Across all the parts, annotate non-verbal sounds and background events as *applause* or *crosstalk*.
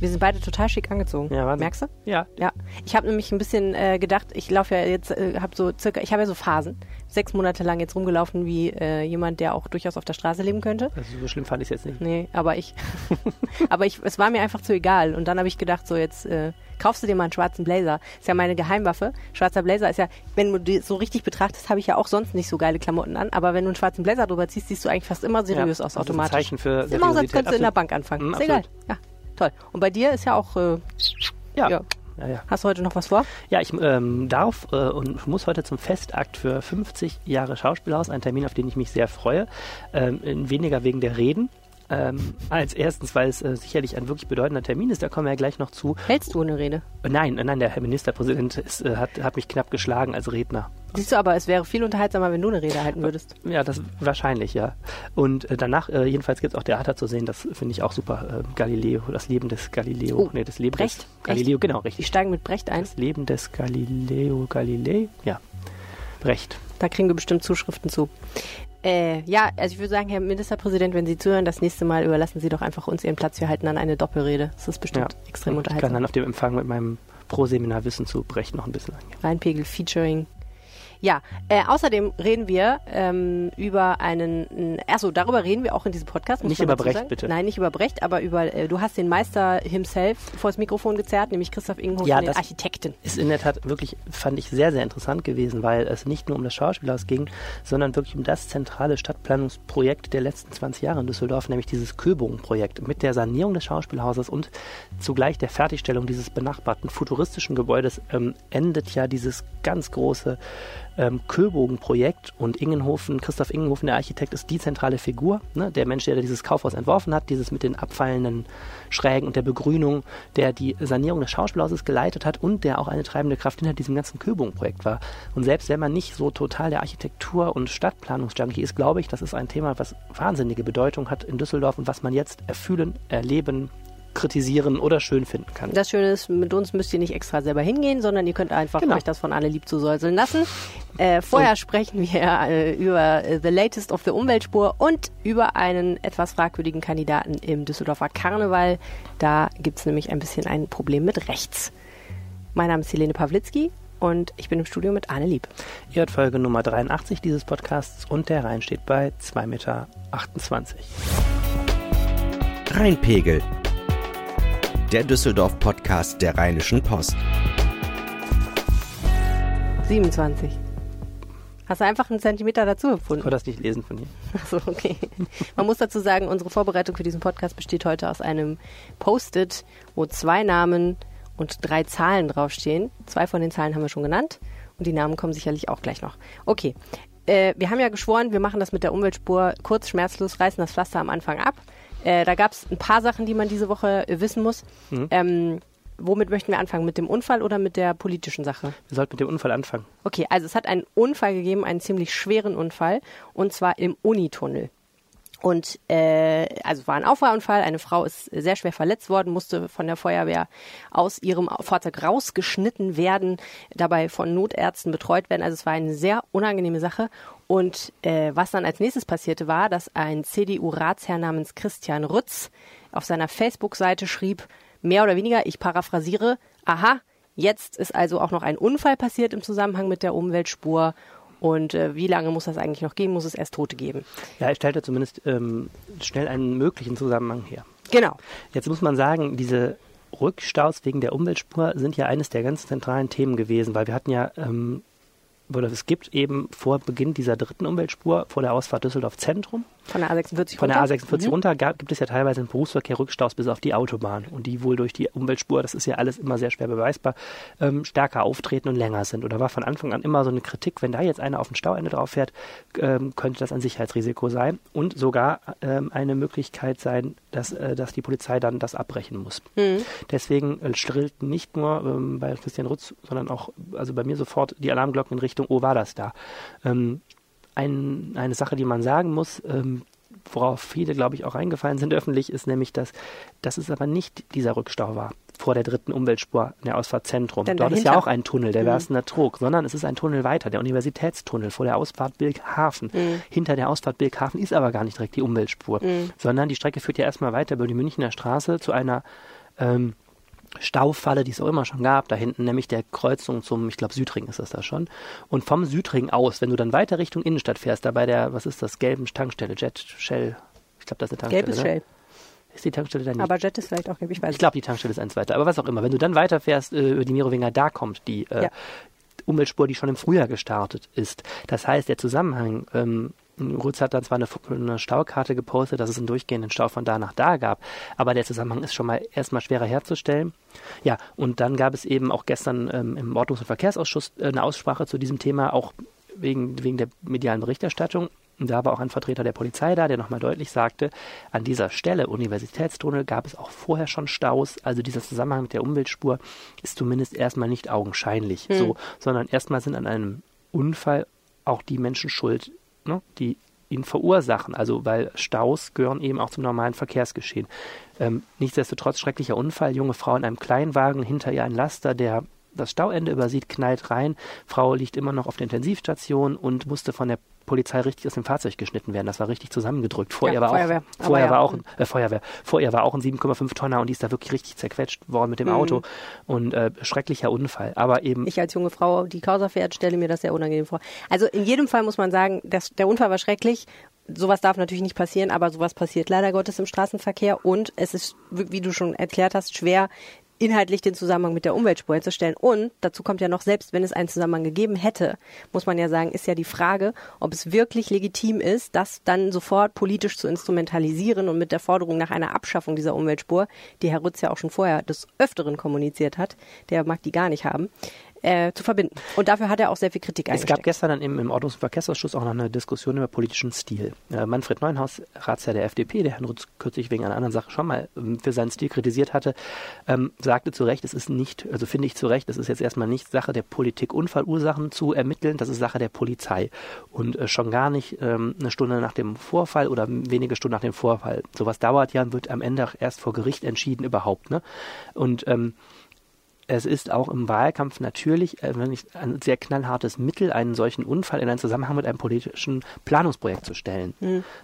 Wir sind beide total schick angezogen. Ja, Wahnsinn. Merkst du? Ja. Ja. Ich habe nämlich ein bisschen äh, gedacht, ich laufe ja jetzt, äh, habe so circa, ich habe ja so Phasen. Sechs Monate lang jetzt rumgelaufen wie äh, jemand, der auch durchaus auf der Straße leben könnte. Also so schlimm fand ich es jetzt nicht. Nee, aber ich, *laughs* aber ich, es war mir einfach zu egal. Und dann habe ich gedacht, so jetzt äh, kaufst du dir mal einen schwarzen Blazer. Ist ja meine Geheimwaffe. Schwarzer Blazer ist ja, wenn du die so richtig betrachtest, habe ich ja auch sonst nicht so geile Klamotten an. Aber wenn du einen schwarzen Blazer drüber ziehst, siehst du eigentlich fast immer seriös Ja, aus also ein automatisch. Zeichen für ist immer als könntest du in der. Bank anfangen. Mhm, ist egal. Ja, toll. Und bei dir ist ja auch, äh, Ja. ja. Ja, ja. Hast du heute noch was vor? Ja, ich ähm, darf äh, und muss heute zum Festakt für 50 Jahre Schauspielhaus, ein Termin, auf den ich mich sehr freue. Ähm, weniger wegen der Reden. Ähm, als erstens, weil es äh, sicherlich ein wirklich bedeutender Termin ist, da kommen wir ja gleich noch zu. Hältst du eine Rede? Äh, Nein, äh, nein, der Herr Ministerpräsident ist, äh, hat, hat mich knapp geschlagen als Redner. Siehst du aber, es wäre viel unterhaltsamer, wenn du eine Rede halten würdest. Ja, das wahrscheinlich, ja. Und äh, danach, äh, jedenfalls gibt es auch Theater zu sehen, das finde ich auch super. Äh, Galileo, das Leben des Galileo. Oh, nee, das Leben Brecht? des Galileo, genau, richtig. Die steigen mit Brecht ein. Das Leben des Galileo Galilei? Ja. Brecht. Da kriegen wir bestimmt Zuschriften zu. Äh, ja, also ich würde sagen, Herr Ministerpräsident, wenn Sie zuhören, das nächste Mal überlassen Sie doch einfach uns Ihren Platz. Wir halten dann eine Doppelrede. Das ist bestimmt extrem Und Ich kann unterhaltsam. dann auf dem Empfang mit meinem Pro-Seminar Wissen zu Brecht noch ein bisschen angehen. Rheinpegel Featuring. Ja, äh, außerdem reden wir ähm, über einen, achso, darüber reden wir auch in diesem Podcast. Nicht über Brecht, bitte. Nein, nicht über Brecht, aber über, äh, du hast den Meister himself vor das Mikrofon gezerrt, nämlich Christoph Ingenhofen, Ja, den das- Architekten. Ist in der Tat wirklich, fand ich, sehr, sehr interessant gewesen, weil es nicht nur um das Schauspielhaus ging, sondern wirklich um das zentrale Stadtplanungsprojekt der letzten 20 Jahre in Düsseldorf, nämlich dieses Köbogen-Projekt. Mit der Sanierung des Schauspielhauses und zugleich der Fertigstellung dieses benachbarten futuristischen Gebäudes ähm, endet ja dieses ganz große ähm, Köbogen-Projekt und Ingenhofen, Christoph Ingenhofen, der Architekt, ist die zentrale Figur, ne? der Mensch, der dieses Kaufhaus entworfen hat, dieses mit den abfallenden Schrägen und der Begrünung, der die Sanierung des Schauspielhauses geleitet hat und der auch eine treibende Kraft hinter diesem ganzen Köbogen-Projekt war. Und selbst wenn man nicht so total der Architektur- und Stadtplanungsjunkie ist, glaube ich, das ist ein Thema, was wahnsinnige Bedeutung hat in Düsseldorf und was man jetzt erfühlen, erleben, kritisieren oder schön finden kann. Das Schöne ist, mit uns müsst ihr nicht extra selber hingehen, sondern ihr könnt einfach Genau. euch das von alle lieb zu säuseln lassen. Äh, vorher sprechen wir äh, über äh, The Latest of the Umweltspur und über einen etwas fragwürdigen Kandidaten im Düsseldorfer Karneval. Da gibt es nämlich ein bisschen ein Problem mit rechts. Mein Name ist Helene Pawlitzki und ich bin im Studio mit Arne Lieb. Ihr hört Folge Nummer 83 dieses Podcasts und der Rhein steht bei 2,28 Meter. Rheinpegel. Der Düsseldorf-Podcast der Rheinischen Post. 27. Hast du einfach einen Zentimeter dazu Ich gefunden? konnte das nicht lesen von hier. Achso, okay. Man muss dazu sagen, unsere Vorbereitung für diesen Podcast besteht heute aus einem Post-it, wo zwei Namen und drei Zahlen draufstehen. Zwei von den Zahlen haben wir schon genannt und die Namen kommen sicherlich auch gleich noch. Okay. Äh, wir haben ja geschworen, wir machen das mit der Umweltspur kurz, schmerzlos, reißen das Pflaster am Anfang ab. Äh, da gab es ein paar Sachen, die man diese Woche äh, wissen muss. Ähm, womit möchten wir anfangen? Mit dem Unfall oder mit der politischen Sache? Wir sollten mit dem Unfall anfangen. Okay, also es hat einen Unfall gegeben, einen ziemlich schweren Unfall, und zwar im Unitunnel. Und äh, also war ein Auffahrunfall, eine Frau ist sehr schwer verletzt worden, musste von der Feuerwehr aus ihrem Fahrzeug rausgeschnitten werden, dabei von Notärzten betreut werden. Also es war eine sehr unangenehme Sache. Und äh, was dann als nächstes passierte, war, dass ein CDU-Ratsherr namens Christian Rütz auf seiner Facebook-Seite schrieb, mehr oder weniger, ich paraphrasiere, aha, Jetzt ist also auch noch ein Unfall passiert im Zusammenhang mit der Umweltspur. Und äh, wie lange muss das eigentlich noch geben? Muss es erst Tote geben? Ja, er stellte zumindest ähm, schnell einen möglichen Zusammenhang her. Genau. Jetzt muss man sagen, diese Rückstaus wegen der Umweltspur sind ja eines der ganz zentralen Themen gewesen, weil wir hatten ja, ähm, oder es gibt eben vor Beginn dieser dritten Umweltspur, vor der Ausfahrt Düsseldorf Zentrum, Von der A46 von der runter? A46 Mhm. runter gab, gibt es ja teilweise einen Berufsverkehr Rückstaus bis auf die Autobahn und die wohl durch die Umweltspur, das ist ja alles immer sehr schwer beweisbar, ähm, stärker auftreten und länger sind. Und da war von Anfang an immer so eine Kritik, wenn da jetzt einer auf dem Stauende drauf fährt, ähm, könnte das ein Sicherheitsrisiko sein und sogar ähm, eine Möglichkeit sein, dass, äh, dass die Polizei dann das abbrechen muss. Mhm. Deswegen äh, strillten nicht nur ähm, bei Christian Rutz, sondern auch also bei mir sofort die Alarmglocken in Richtung, oh, war das da. Ähm, ein, eine Sache, die man sagen muss, ähm, worauf viele, glaube ich, auch reingefallen sind öffentlich, ist nämlich, dass, dass es aber nicht dieser Rückstau war vor der dritten Umweltspur in der Ausfahrt Zentrum. Denn Dort ist ja dahinter- auch ein Tunnel, der Werstener Trog, sondern es ist ein Tunnel weiter, der Universitätstunnel vor der Ausfahrt Bilkhafen. Hinter der Ausfahrt Bilkhafen ist aber gar nicht direkt die Umweltspur, sondern die Strecke führt ja erstmal weiter über die Münchner Straße zu einer ähm, Staufalle, die es auch immer schon gab, da hinten nämlich der Kreuzung zum, ich glaube Südring ist das da schon. Und vom Südring aus, wenn du dann weiter Richtung Innenstadt fährst, da bei der, was ist das, gelben Tankstelle, Jet, Shell, ich glaube das ist eine Tankstelle. Gelb ist ne? Shell. Ist die Tankstelle da nicht? Aber Jet ist vielleicht auch gelb, ich weiß ich glaube, die Tankstelle ist eins weiter. Aber was auch immer, wenn du dann weiterfährst äh, über die Merowinger, da kommt die äh, Ja. Umweltspur, die schon im Frühjahr gestartet ist. Das heißt, der Zusammenhang, ähm, Rutz hat dann zwar eine, eine Staukarte gepostet, dass es einen durchgehenden Stau von da nach da gab, aber der Zusammenhang ist schon mal erstmal schwerer herzustellen. Ja, und dann gab es eben auch gestern ähm, im Ordnungs- und Verkehrsausschuss äh, eine Aussprache zu diesem Thema, auch wegen, wegen der medialen Berichterstattung. Da war auch ein Vertreter der Polizei da, der nochmal deutlich sagte, an dieser Stelle, Universitätstunnel, gab es auch vorher schon Staus. Also dieser Zusammenhang mit der Umweltspur ist zumindest erstmal nicht augenscheinlich so, sondern erstmal sind an einem Unfall auch die Menschen schuld, ne, die ihn verursachen. Also weil Staus gehören eben auch zum normalen Verkehrsgeschehen. Ähm, nichtsdestotrotz schrecklicher Unfall, junge Frau in einem Kleinwagen, hinter ihr ein Laster, der das Stauende übersieht, knallt rein. Frau liegt immer noch auf der Intensivstation und musste von der Polizei richtig aus dem Fahrzeug geschnitten werden. Das war richtig zusammengedrückt. Vor Ja, ihr war Feuerwehr. auch, vorher Aber war ja. auch ein, äh, Feuerwehr. Vor ihr war auch ein 7,5 Tonner und die ist da wirklich richtig zerquetscht worden mit dem Auto. Und äh, schrecklicher Unfall. Aber eben Ich als junge Frau, die Causa fährt, stelle mir das sehr unangenehm vor. Also in jedem Fall muss man sagen, dass der Unfall war schrecklich. Sowas darf natürlich nicht passieren, aber sowas passiert leider Gottes im Straßenverkehr und es ist, wie du schon erklärt hast, schwer inhaltlich den Zusammenhang mit der Umweltspur herzustellen. Und dazu kommt ja noch, selbst wenn es einen Zusammenhang gegeben hätte, muss man ja sagen, ist ja die Frage, ob es wirklich legitim ist, das dann sofort politisch zu instrumentalisieren und mit der Forderung nach einer Abschaffung dieser Umweltspur, die Herr Rütz ja auch schon vorher des Öfteren kommuniziert hat, der mag die gar nicht haben, äh, zu verbinden. Und dafür hat er auch sehr viel Kritik Es eingesteckt. gab gestern dann im, im Ordnungs- und Verkehrsausschuss auch noch eine Diskussion über politischen Stil. Äh, Manfred Neuenhaus, Ratsherr der FDP, der Herrn Rutz kürzlich wegen einer anderen Sache schon mal ähm, für seinen Stil kritisiert hatte, ähm, sagte zu Recht, es ist nicht, also finde ich zu Recht, es ist jetzt erstmal nicht Sache der Politik, Unfallursachen zu ermitteln, das ist Sache der Polizei. Und äh, schon gar nicht ähm, eine Stunde nach dem Vorfall oder wenige Stunden nach dem Vorfall. Sowas dauert ja und wird am Ende auch erst vor Gericht entschieden überhaupt. Ne? Und ähm, es ist auch im Wahlkampf natürlich äh, ein sehr knallhartes Mittel, einen solchen Unfall in einen Zusammenhang mit einem politischen Planungsprojekt zu stellen.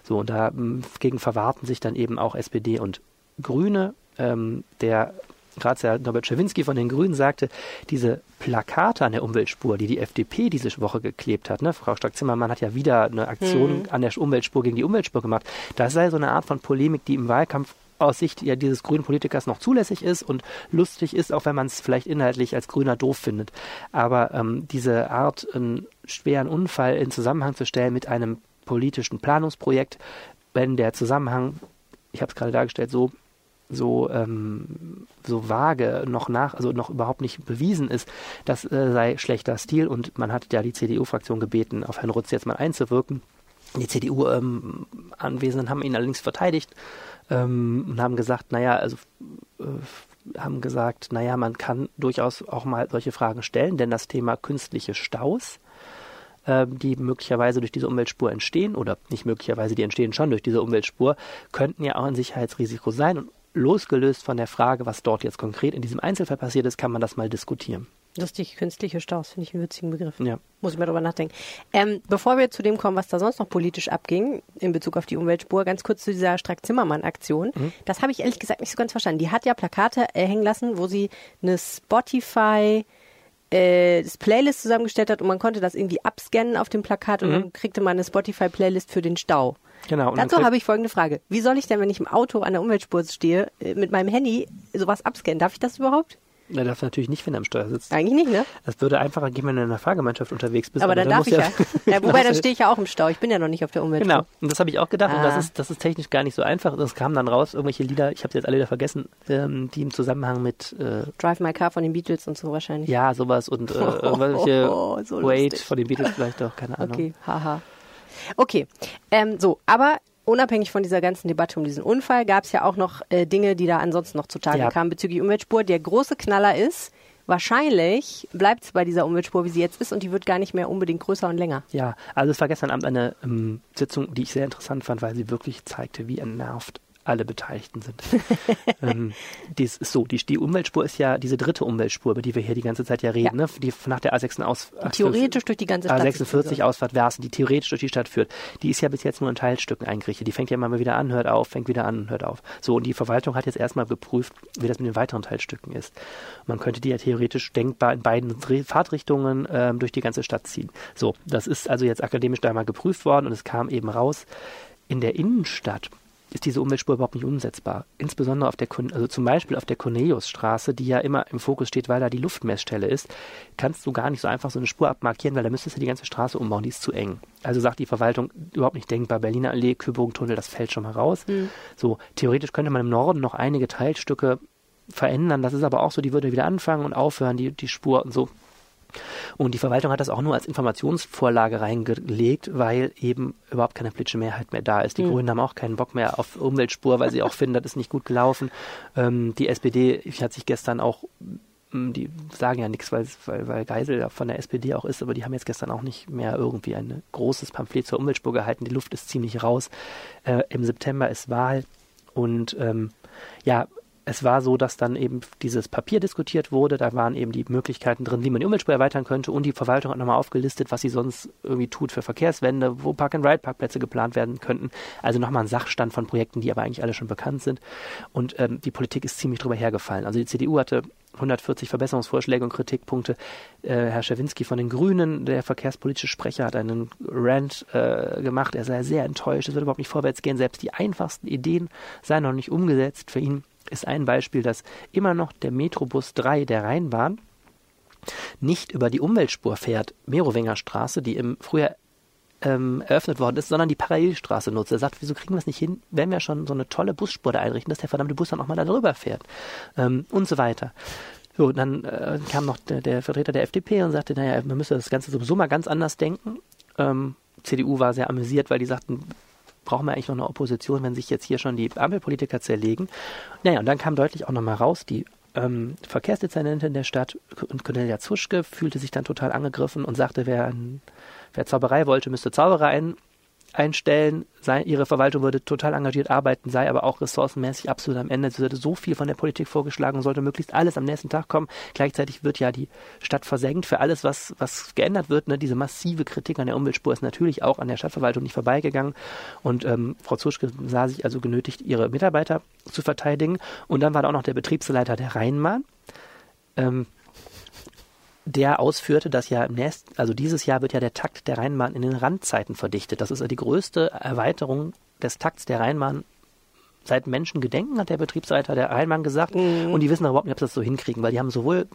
So, und dagegen verwahrten sich dann eben auch SPD und Grüne. Ähm, der Ratsherr Norbert Schawinski von den Grünen sagte, diese Plakate an der Umweltspur, die die FDP diese Woche geklebt hat, ne? Frau Stark-Zimmermann hat ja wieder eine Aktion an der Umweltspur gegen die Umweltspur gemacht. Das sei so eine Art von Polemik, die im Wahlkampf aus Sicht ja dieses grünen Politikers noch zulässig ist und lustig ist, auch wenn man es vielleicht inhaltlich als Grüner doof findet. Aber ähm, diese Art, einen schweren Unfall in Zusammenhang zu stellen mit einem politischen Planungsprojekt, wenn der Zusammenhang, ich habe es gerade dargestellt, so so ähm, so vage noch nach, also noch überhaupt nicht bewiesen ist, das äh, sei schlechter Stil und man hat ja die CDU-Fraktion gebeten, auf Herrn Rutz jetzt mal einzuwirken. Die CDU-Anwesenden haben ihn allerdings verteidigt ähm, und haben gesagt, naja, also äh, haben gesagt, naja, man kann durchaus auch mal solche Fragen stellen, denn das Thema künstliche Staus, äh, die möglicherweise durch diese Umweltspur entstehen, oder nicht möglicherweise, die entstehen schon durch diese Umweltspur, könnten ja auch ein Sicherheitsrisiko sein. Und losgelöst von der Frage, was dort jetzt konkret in diesem Einzelfall passiert ist, kann man das mal diskutieren. Lustig, künstliche Staus, finde ich einen witzigen Begriff. Ja. Muss ich mal drüber nachdenken. Ähm, bevor wir zu dem kommen, was da sonst noch politisch abging, in Bezug auf die Umweltspur, ganz kurz zu dieser Strack-Zimmermann-Aktion. Das habe ich ehrlich gesagt nicht so ganz verstanden. Die hat ja Plakate äh, hängen lassen, wo sie eine Spotify äh, das Playlist zusammengestellt hat und man konnte das irgendwie abscannen auf dem Plakat und dann kriegte man eine Spotify-Playlist für den Stau. Genau. Dazu habe ich folgende Frage. Wie soll ich denn, wenn ich im Auto an der Umweltspur stehe, äh, mit meinem Handy sowas abscannen? Darf ich das überhaupt? Er darf natürlich nicht, wenn er am Steuer sitzt. Eigentlich nicht, ne? Das würde einfacher gehen, wenn du in einer Fahrgemeinschaft unterwegs bist. Aber dann darf musst ich ja. ja *laughs* wobei, dann stehe ich ja auch im Stau. Ich bin ja noch nicht auf der Umweltspur. Genau, und das habe ich auch gedacht. Und Ah. das ist, das ist technisch gar nicht so einfach. Es kamen dann raus irgendwelche Lieder, ich habe sie jetzt alle wieder vergessen, ähm, die im Zusammenhang mit äh, Drive My Car von den Beatles und so wahrscheinlich. ja sowas und äh, irgendwelche *laughs* Oh, so Wait von den Beatles vielleicht auch, keine Ahnung. Okay, haha. Okay, ähm, so, aber unabhängig von dieser ganzen Debatte um diesen Unfall gab es ja auch noch äh, Dinge, die da ansonsten noch zutage Ja. kamen bezüglich Umweltspur. Der große Knaller ist, wahrscheinlich bleibt es bei dieser Umweltspur, wie sie jetzt ist und die wird gar nicht mehr unbedingt größer und länger. Ja, also es war gestern Abend eine ähm, Sitzung, die ich sehr interessant fand, weil sie wirklich zeigte, wie entnervt alle Beteiligten sind. *laughs* ähm, dies ist so, die, die, Umweltspur ist ja diese dritte Umweltspur, über die wir hier die ganze Zeit ja reden, ja. Ne? die nach der A6 aus, theoretisch durch die ganze Stadt A46 Ausfahrt Versen, die theoretisch durch die Stadt führt. Die ist ja bis jetzt nur in Teilstücken eingerichtet. Die fängt ja immer wieder an, hört auf, fängt wieder an, hört auf. So, und die Verwaltung hat jetzt erstmal geprüft, wie das mit den weiteren Teilstücken ist. Man könnte die ja theoretisch denkbar in beiden Fahrtrichtungen ähm, durch die ganze Stadt ziehen. So, das ist also jetzt akademisch da mal geprüft worden und es kam eben raus, in der Innenstadt ist diese Umweltspur überhaupt nicht umsetzbar. Insbesondere auf der, also zum Beispiel auf der Corneliusstraße, die ja immer im Fokus steht, weil da die Luftmessstelle ist, kannst du gar nicht so einfach so eine Spur abmarkieren, weil da müsstest du die ganze Straße umbauen, die ist zu eng. Also sagt die Verwaltung überhaupt nicht denkbar. Berliner Allee, Kühlbogentunnel, das fällt schon mal raus. Mhm. So, theoretisch könnte man im Norden noch einige Teilstücke verändern. Das ist aber auch so, die würde wieder anfangen und aufhören, die, die Spur und so. Und die Verwaltung hat das auch nur als Informationsvorlage reingelegt, weil eben überhaupt keine politische Mehrheit mehr da ist. Die mhm. Grünen haben auch keinen Bock mehr auf Umweltspur, weil sie auch *laughs* finden, das ist nicht gut gelaufen. Ähm, die SPD hat sich gestern auch hm, die sagen ja nichts, weil, weil, weil Geisel ja von der SPD auch ist, aber die haben jetzt gestern auch nicht mehr irgendwie ein großes Pamphlet zur Umweltspur gehalten. Die Luft ist ziemlich raus. Äh, Im September ist Wahl und ähm, ja, es war so, dass dann eben dieses Papier diskutiert wurde. Da waren eben die Möglichkeiten drin, wie man die Umweltspur erweitern könnte. Und die Verwaltung hat nochmal aufgelistet, was sie sonst irgendwie tut für Verkehrswende, wo Park-and-Ride-Parkplätze geplant werden könnten. Also nochmal ein Sachstand von Projekten, die aber eigentlich alle schon bekannt sind. Und ähm, die Politik ist ziemlich drüber hergefallen. Also die CDU hatte 140 Verbesserungsvorschläge und Kritikpunkte. Äh, Herr Schawinski von den Grünen, der verkehrspolitische Sprecher, hat einen Rant äh, gemacht. Er sei sehr enttäuscht. Es wird überhaupt nicht vorwärts gehen. Selbst die einfachsten Ideen seien noch nicht umgesetzt. Für ihn ist ein Beispiel, dass immer noch der Metrobus 3 der Rheinbahn nicht über die Umweltspur fährt, Merowinger Straße, die im Frühjahr ähm, eröffnet worden ist, sondern die Parallelstraße nutzt. Er sagt, wieso kriegen wir es nicht hin, wenn wir schon so eine tolle Busspur da einrichten, dass der verdammte Bus dann auch mal da drüber fährt ähm, und so weiter. So, dann äh, kam noch der, der, Vertreter der FDP und sagte, naja, man müsse das Ganze sowieso mal ganz anders denken. Ähm, CDU war sehr amüsiert, weil die sagten, brauchen wir eigentlich noch eine Opposition, wenn sich jetzt hier schon die Ampelpolitiker zerlegen. Naja, und dann kam deutlich auch nochmal raus, die ähm, Verkehrsdezernentin der Stadt, Cornelia Zuschke, fühlte sich dann total angegriffen und sagte, wer, wer Zauberei wollte, müsste Zauberer einstellen, sei, ihre Verwaltung würde total engagiert arbeiten, sei aber auch ressourcenmäßig absolut am Ende. Es würde so viel von der Politik vorgeschlagen sollte möglichst alles am nächsten Tag kommen. Gleichzeitig wird ja die Stadt versenkt für alles, was, was geändert wird. Ne? Diese massive Kritik an der Umweltspur ist natürlich auch an der Stadtverwaltung nicht vorbeigegangen. Und ähm, Frau Zuschke sah sich also genötigt, ihre Mitarbeiter zu verteidigen. Und dann war da auch noch der Betriebsleiter der Rheinbahn. Ähm, der ausführte, dass ja im nächsten, also dieses Jahr wird ja der Takt der Rheinbahn in den Randzeiten verdichtet. Das ist ja die größte Erweiterung des Takts der Rheinbahn seit Menschengedenken, hat der Betriebsleiter der Rheinbahn gesagt. Mhm. Und die wissen überhaupt nicht, ob sie das so hinkriegen, weil die haben sowohl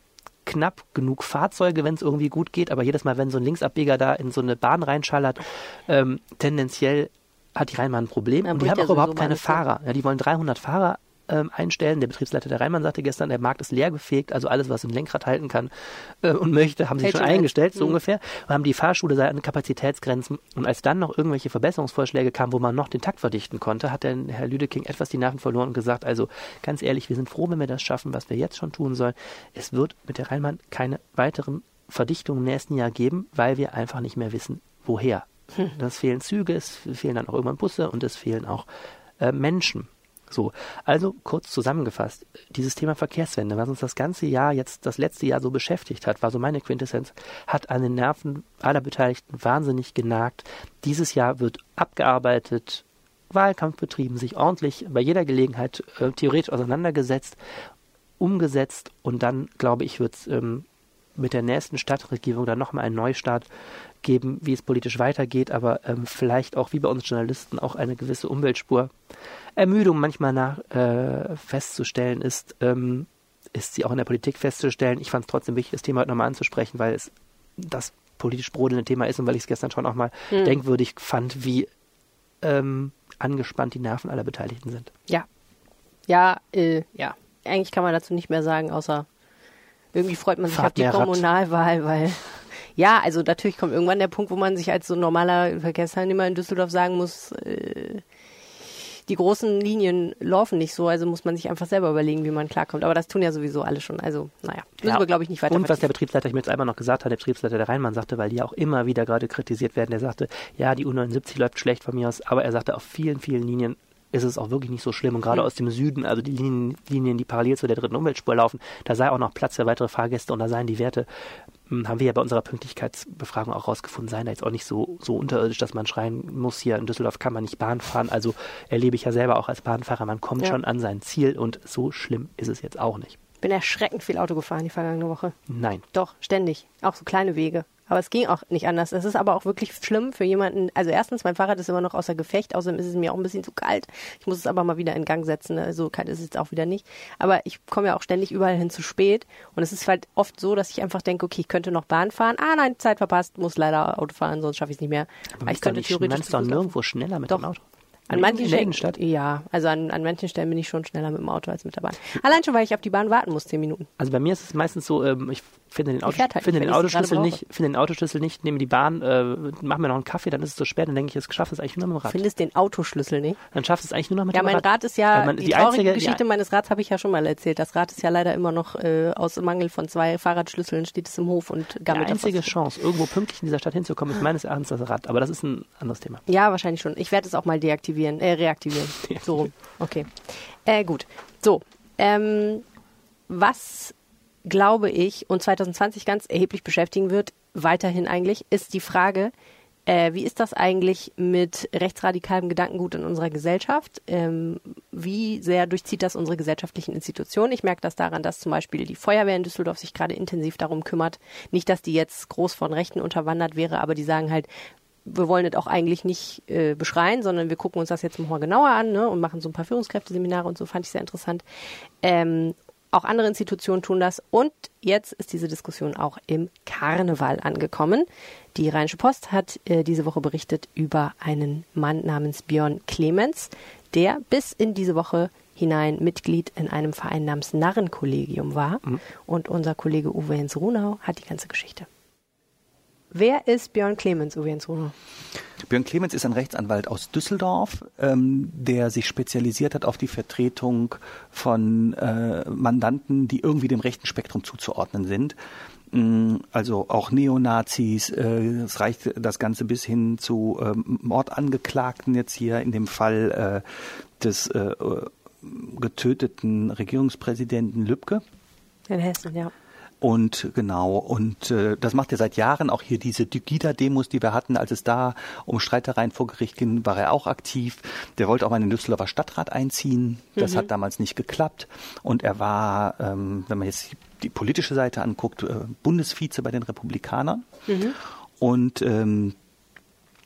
knapp genug Fahrzeuge, wenn es irgendwie gut geht, aber jedes Mal, wenn so ein Linksabbieger da in so eine Bahn reinschallert, ähm, tendenziell hat die Rheinbahn ein Problem. und die haben auch überhaupt keine Fahrer. Ja, die wollen 300 Fahrer ähm, einstellen. Der Betriebsleiter der Rheinmann sagte gestern, der Markt ist leer gefegt, also alles, was ein Lenkrad halten kann äh, und möchte, haben sie schon eingestellt, so mhm. ungefähr. Und haben die Fahrschule seine Kapazitätsgrenzen. Und als dann noch irgendwelche Verbesserungsvorschläge kamen, wo man noch den Takt verdichten konnte, hat der Herr Lüdeking etwas die Nerven verloren und gesagt, also ganz ehrlich, wir sind froh, wenn wir das schaffen, was wir jetzt schon tun sollen. Es wird mit der Rheinbahn keine weiteren Verdichtungen im nächsten Jahr geben, weil wir einfach nicht mehr wissen, woher. Hm. Das fehlen Züge, es fehlen dann auch irgendwann Busse und es fehlen auch äh, Menschen. So, also kurz zusammengefasst, dieses Thema Verkehrswende, was uns das ganze Jahr, jetzt das letzte Jahr so beschäftigt hat, war so meine Quintessenz, hat an den Nerven aller Beteiligten wahnsinnig genagt. Dieses Jahr wird abgearbeitet, Wahlkampf betrieben, sich ordentlich bei jeder Gelegenheit äh, theoretisch auseinandergesetzt, umgesetzt und dann, glaube ich, wird es ähm, mit der nächsten Stadtregierung dann nochmal einen Neustart geben, wie es politisch weitergeht, aber ähm, vielleicht auch wie bei uns Journalisten auch eine gewisse Umweltspur Ermüdung manchmal nach, äh, festzustellen ist, ähm, ist sie auch in der Politik festzustellen. Ich fand es trotzdem wichtig, das Thema heute nochmal anzusprechen, weil es das politisch brodelnde Thema ist und weil ich es gestern schon auch mal hm. denkwürdig fand, wie ähm, angespannt die Nerven aller Beteiligten sind. Ja. Ja, äh, ja. Eigentlich kann man dazu nicht mehr sagen, außer irgendwie freut man sich Fahrt auf die Kommunalwahl, weil ja, also natürlich kommt irgendwann der Punkt, wo man sich als so normaler Verkehrsteilnehmer in Düsseldorf sagen muss, äh, die großen Linien laufen nicht so, also muss man sich einfach selber überlegen, wie man klarkommt. Aber das tun ja sowieso alle schon. Also, naja, müssen ja. wir, glaube ich, nicht weiter. Und was der Betriebsleiter, ich mir jetzt einmal noch gesagt hat, der Betriebsleiter der Rheinmann sagte, weil die ja auch immer wieder gerade kritisiert werden, der sagte, ja, die U79 läuft schlecht von mir aus, aber er sagte, auf vielen, vielen Linien ist es auch wirklich nicht so schlimm. Und gerade mhm. aus dem Süden, also die Linien, Linien, die parallel zu der dritten Umweltspur laufen, da sei auch noch Platz für weitere Fahrgäste und da seien die Werte, hm, haben wir ja bei unserer Pünktlichkeitsbefragung auch rausgefunden, seien da jetzt auch nicht so, so unterirdisch, dass man schreien muss, hier in Düsseldorf kann man nicht Bahn fahren. Also erlebe ich ja selber auch als Bahnfahrer, man kommt ja. schon an sein Ziel und so schlimm ist es jetzt auch nicht. Bin erschreckend viel Auto gefahren die vergangene Woche. Nein. Doch, ständig. Auch so kleine Wege. Aber es ging auch nicht anders. Es ist aber auch wirklich schlimm für jemanden. Also erstens, mein Fahrrad ist immer noch außer Gefecht. Außerdem ist es mir auch ein bisschen zu kalt. Ich muss es aber mal wieder in Gang setzen. So also kalt ist es jetzt auch wieder nicht. Aber ich komme ja auch ständig überall hin zu spät. Und es ist halt oft so, dass ich einfach denke, okay, ich könnte noch Bahn fahren. Ah nein, Zeit verpasst, muss leider Auto fahren, sonst schaffe ich es nicht mehr. Aber ich könnte theoretisch. Du doch nirgendwo schneller mit Doch. dem Auto. An manchen Stellen, ja, also an, an manchen Stellen bin ich schon schneller mit dem Auto als mit der Bahn. Allein schon, weil ich auf die Bahn warten muss, zehn Minuten. Also bei mir ist es meistens so, ähm, ich finde den, Auto, halt finde den Autoschlüssel nicht, finde den Autoschlüssel nicht, nehme die Bahn, äh, mach mir noch einen Kaffee, dann ist es so spät, dann denke ich, es schaffe es eigentlich nur noch mit dem Rad. Findest den Autoschlüssel nicht? Dann schaffst es eigentlich nur noch mit ja, dem Rad. Ja, mein Rad ist ja, man, die, die, traurige einzige, Geschichte meines Rads habe ich ja schon mal erzählt. Das Rad ist ja leider immer noch äh, aus Mangel von zwei Fahrradschlüsseln steht es im Hof und gammelt Die einzige Chance, irgendwo pünktlich in dieser Stadt hinzukommen, ist meines Erachtens das Rad. Aber das ist ein anderes Thema. Ja, wahrscheinlich schon. Ich werde es auch mal deaktivieren, äh, reaktivieren. *laughs* So. Okay. Äh, gut. So. Ähm, was glaube ich und 2020 ganz erheblich beschäftigen wird, weiterhin eigentlich, ist die Frage, äh, wie ist das eigentlich mit rechtsradikalem Gedankengut in unserer Gesellschaft? Ähm, wie sehr durchzieht das unsere gesellschaftlichen Institutionen? Ich merke das daran, dass zum Beispiel die Feuerwehr in Düsseldorf sich gerade intensiv darum kümmert. Nicht, dass die jetzt groß von Rechten unterwandert wäre, aber die sagen halt, wir wollen das auch eigentlich nicht äh, beschreien, sondern wir gucken uns das jetzt mal genauer an ne, und machen so ein paar Führungskräfteseminare und so, fand ich sehr interessant. Ähm, auch andere Institutionen tun das. Und jetzt ist diese Diskussion auch im Karneval angekommen. Die Rheinische Post hat äh, diese Woche berichtet über einen Mann namens Björn Clemens, der bis in diese Woche hinein Mitglied in einem Verein namens Narrenkollegium war. Mhm. Und unser Kollege Uwe Jens Runau hat die ganze Geschichte. Wer ist Björn Clemens, Uwe Runau? Björn Clemens ist ein Rechtsanwalt aus Düsseldorf, ähm, der sich spezialisiert hat auf die Vertretung von äh, Mandanten, die irgendwie dem rechten Spektrum zuzuordnen sind. Mm, also auch Neonazis, äh, es reicht das Ganze bis hin zu ähm, Mordangeklagten jetzt hier in dem Fall äh, des äh, getöteten Regierungspräsidenten Lübcke. In Hessen, ja. Und genau, und äh, das macht er seit Jahren. Auch hier diese Gida-Demos, die wir hatten, als es da um Streitereien vor Gericht ging, war er auch aktiv. Der wollte auch mal in den Düsseldorfer Stadtrat einziehen. Das mhm. hat damals nicht geklappt. Und er war, ähm, wenn man jetzt die politische Seite anguckt, äh, Bundesvize bei den Republikanern. Mhm. Und ähm,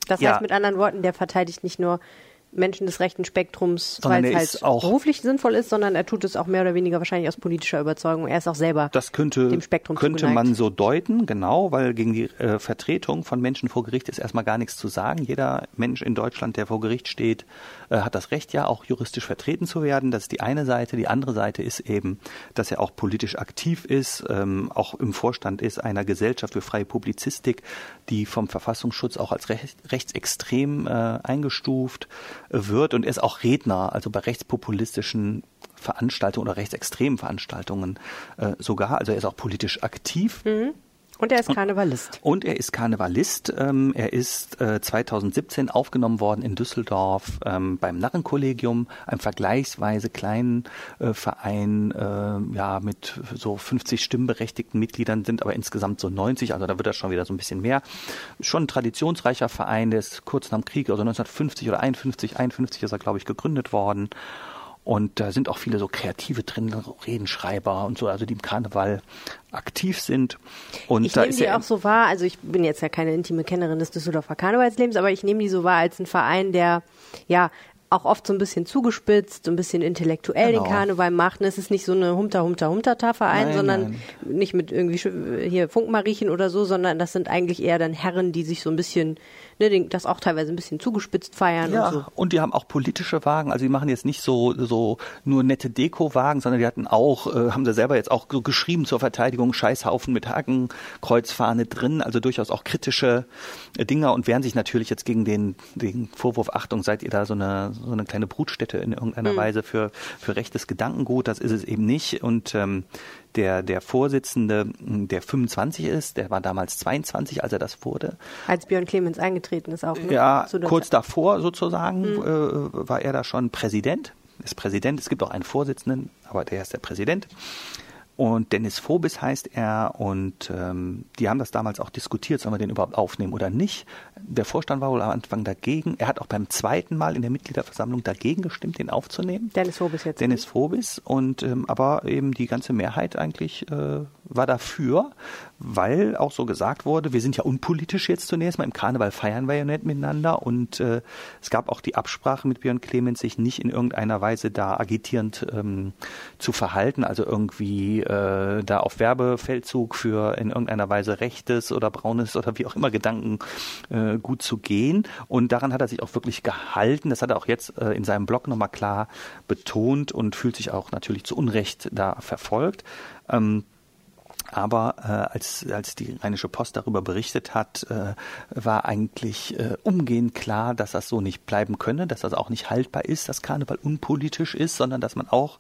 das heißt ja, mit anderen Worten, der verteidigt nicht nur Menschen des rechten Spektrums, weil es halt beruflich sinnvoll ist, sondern er tut es auch mehr oder weniger wahrscheinlich aus politischer Überzeugung. Er ist auch selber das könnte, dem Spektrum könnte zugeneigt. man so deuten, genau, weil gegen die äh, Vertretung von Menschen vor Gericht ist erstmal gar nichts zu sagen. Jeder Mensch in Deutschland, der vor Gericht steht, äh, hat das Recht, ja auch juristisch vertreten zu werden. Das ist die eine Seite. Die andere Seite ist eben, dass er auch politisch aktiv ist, ähm, auch im Vorstand ist einer Gesellschaft für freie Publizistik, die vom Verfassungsschutz auch als recht, rechtsextrem äh, eingestuft wird und er ist auch Redner, also bei rechtspopulistischen Veranstaltungen oder rechtsextremen Veranstaltungen äh, sogar. Also er ist auch politisch aktiv. Mhm. Und er ist Karnevalist. Und er ist Karnevalist. Ähm, er ist äh, 2017 aufgenommen worden in Düsseldorf ähm, beim Narrenkollegium, einem vergleichsweise kleinen äh, Verein, äh, ja, mit so 50 stimmberechtigten Mitgliedern sind aber insgesamt so 90, also da wird das schon wieder so ein bisschen mehr. Schon ein traditionsreicher Verein, der ist kurz nach dem Krieg, also 1950 oder 51, 51 ist er, glaube ich, gegründet worden. Und da sind auch viele so Kreative drin, Redenschreiber und so, also die im Karneval aktiv sind. Und ich da nehme ist die auch so wahr, also ich bin jetzt ja keine intime Kennerin des Düsseldorfer Karnevalslebens, aber ich nehme die so wahr als ein Verein, der ja auch oft so ein bisschen zugespitzt, so ein bisschen intellektuell genau. den Karneval macht. es ist nicht so eine Humter, Humter, Humter-Verein, sondern nein. nicht mit irgendwie hier Funkmariechen oder so, sondern das sind eigentlich eher dann Herren, die sich so ein bisschen ne, das auch teilweise ein bisschen zugespitzt feiern ja, und so. Und die haben auch politische Wagen, also die machen jetzt nicht so, so nur nette Deko-Wagen, sondern die hatten auch, äh, haben sie selber jetzt auch so geschrieben zur Verteidigung, Scheißhaufen mit Hakenkreuzfahne drin, also durchaus auch kritische äh, Dinger und wehren sich natürlich jetzt gegen den, den Vorwurf, Achtung, seid ihr da so eine, so eine kleine Brutstätte in irgendeiner mhm. Weise für, für rechtes Gedankengut. Das ist es eben nicht. Und ähm, der, der Vorsitzende, der 25 ist, der war damals 22, als er das wurde. Als Björn Clemens eingetreten ist auch. Ne? Ja, kurz davor sozusagen mhm. äh, war er da schon Präsident. Ist Präsident. Es gibt auch einen Vorsitzenden, aber der ist der Präsident. Und Dennis Phobis heißt er und ähm, die haben das damals auch diskutiert, sollen wir den überhaupt aufnehmen oder nicht. Der Vorstand war wohl am Anfang dagegen. Er hat auch beim zweiten Mal in der Mitgliederversammlung dagegen gestimmt, den aufzunehmen. Dennis Phobis jetzt. Dennis Phobis und ähm, aber eben die ganze Mehrheit eigentlich äh, war dafür, weil auch so gesagt wurde, wir sind ja unpolitisch jetzt zunächst mal. Im Karneval feiern wir ja nicht miteinander und äh, es gab auch die Absprache mit Björn Clemens, sich nicht in irgendeiner Weise da agitierend ähm, zu verhalten, also irgendwie äh, da auf Werbefeldzug für in irgendeiner Weise rechtes oder braunes oder wie auch immer Gedanken äh, gut zu gehen. Und daran hat er sich auch wirklich gehalten. Das hat er auch jetzt äh, in seinem Blog nochmal klar betont und fühlt sich auch natürlich zu Unrecht da verfolgt. Ähm, aber äh, als, als die Rheinische Post darüber berichtet hat, äh, war eigentlich äh, umgehend klar, dass das so nicht bleiben könne, dass das auch nicht haltbar ist, dass Karneval unpolitisch ist, sondern dass man auch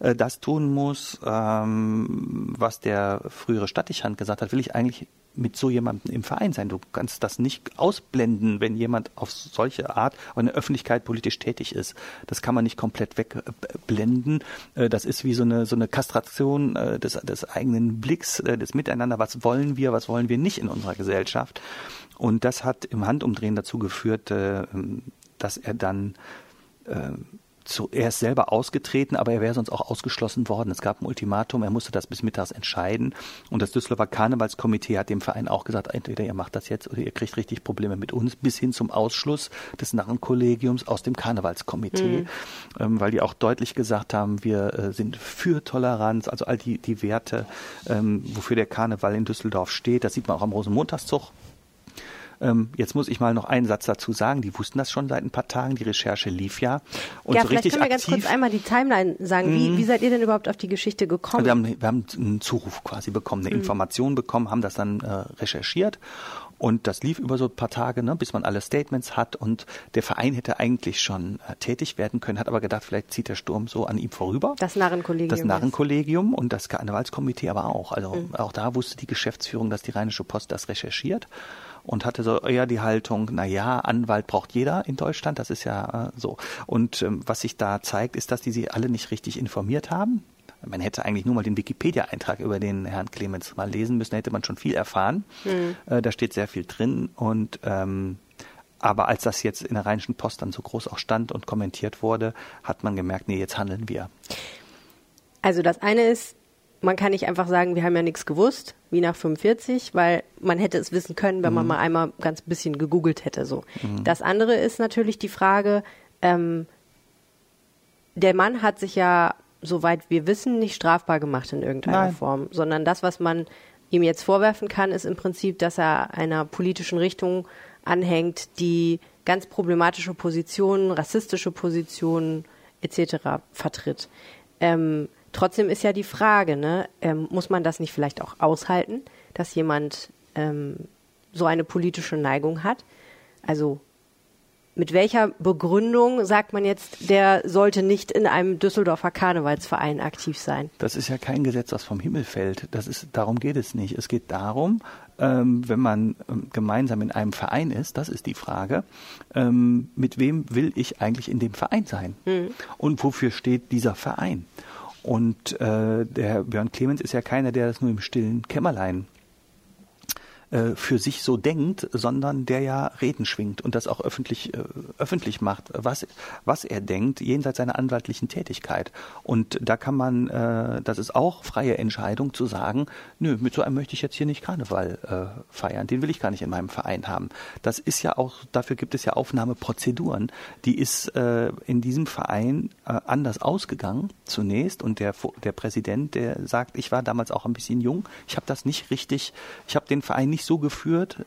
äh, das tun muss, ähm, was der frühere Stadtichand gesagt hat, will ich eigentlich mit so jemandem im Verein sein. Du kannst das nicht ausblenden, wenn jemand auf solche Art in der Öffentlichkeit politisch tätig ist. Das kann man nicht komplett wegblenden. Äh, das ist wie so eine, so eine Kastration äh, des, des eigenen Blicks, äh, des Miteinander. Was wollen wir, was wollen wir nicht in unserer Gesellschaft? Und das hat im Handumdrehen dazu geführt, dass er dann zu, er ist selber ausgetreten, aber er wäre sonst auch ausgeschlossen worden. Es gab ein Ultimatum, er musste das bis mittags entscheiden. Und das Düsseldorfer Karnevalskomitee hat dem Verein auch gesagt, entweder ihr macht das jetzt oder ihr kriegt richtig Probleme mit uns, bis hin zum Ausschluss des Narrenkollegiums aus dem Karnevalskomitee, mhm. ähm, weil die auch deutlich gesagt haben, wir äh, sind für Toleranz, also all die, die Werte, ähm, wofür der Karneval in Düsseldorf steht. Das sieht man auch am Rosenmontagszug ähm, jetzt muss ich mal noch einen Satz dazu sagen. Die wussten das schon seit ein paar Tagen. Die Recherche lief ja. Und ja, so vielleicht können wir ganz kurz einmal die Timeline sagen. Wie, mhm. wie seid ihr denn überhaupt auf die Geschichte gekommen? Wir haben, wir haben einen Zuruf quasi bekommen, eine mhm. Information bekommen, haben das dann äh, recherchiert und das lief über so ein paar Tage, ne, bis man alle Statements hat. Und der Verein hätte eigentlich schon äh, tätig werden können, hat aber gedacht, vielleicht zieht der Sturm so an ihm vorüber. Das Narrenkollegium. Das Narrenkollegium und das Karnevalskomitee aber auch. Also mhm. auch da wusste die Geschäftsführung, dass die Rheinische Post das recherchiert und hatte so eher die Haltung, na ja, Anwalt braucht jeder in Deutschland, das ist ja äh, so. Und ähm, was sich da zeigt, ist, dass die sich alle nicht richtig informiert haben. Man hätte eigentlich nur mal den Wikipedia-Eintrag über den Herrn Clemens mal lesen müssen, da hätte man schon viel erfahren. Mhm. Äh, da steht sehr viel drin und ähm, aber als das jetzt in der Rheinischen Post dann so groß auch stand und kommentiert wurde, hat man gemerkt, nee, jetzt handeln wir. Also das eine ist, man kann nicht einfach sagen, wir haben ja nichts gewusst, wie nach 45, weil man hätte es wissen können, wenn mhm. man mal einmal ganz bisschen gegoogelt hätte. So. Mhm. Das andere ist natürlich die Frage, ähm, der Mann hat sich ja, soweit wir wissen, nicht strafbar gemacht in irgendeiner Nein. Form, sondern das, was man ihm jetzt vorwerfen kann, ist im Prinzip, dass er einer politischen Richtung anhängt, die ganz problematische Positionen, rassistische Positionen etc. vertritt. Ähm, Trotzdem ist ja die Frage, ne, ähm, muss man das nicht vielleicht auch aushalten, dass jemand ähm, so eine politische Neigung hat? Also mit welcher Begründung sagt man jetzt, der sollte nicht in einem Düsseldorfer Karnevalsverein aktiv sein? Das ist ja kein Gesetz, was vom Himmel fällt. Das ist, darum geht es nicht. Es geht darum, ähm, wenn man ähm, gemeinsam in einem Verein ist, das ist die Frage, ähm, mit wem will ich eigentlich in dem Verein sein? Mhm. Und wofür steht dieser Verein? Und äh, der Björn Clemens ist ja keiner, der das nur im stillen Kämmerlein äh, für sich so denkt, sondern der ja Reden schwingt und das auch öffentlich, äh, öffentlich macht, was, was er denkt, jenseits seiner anwaltlichen Tätigkeit. Und da kann man, äh, das ist auch freie Entscheidung zu sagen, nö, mit so einem möchte ich jetzt hier nicht Karneval äh, feiern, den will ich gar nicht in meinem Verein haben. Das ist ja auch, dafür gibt es ja Aufnahmeprozeduren. Die ist äh, in diesem Verein äh, anders ausgegangen zunächst und der, der Präsident, der sagt, ich war damals auch ein bisschen jung, ich habe das nicht richtig, ich habe den Verein nicht nicht so geführt,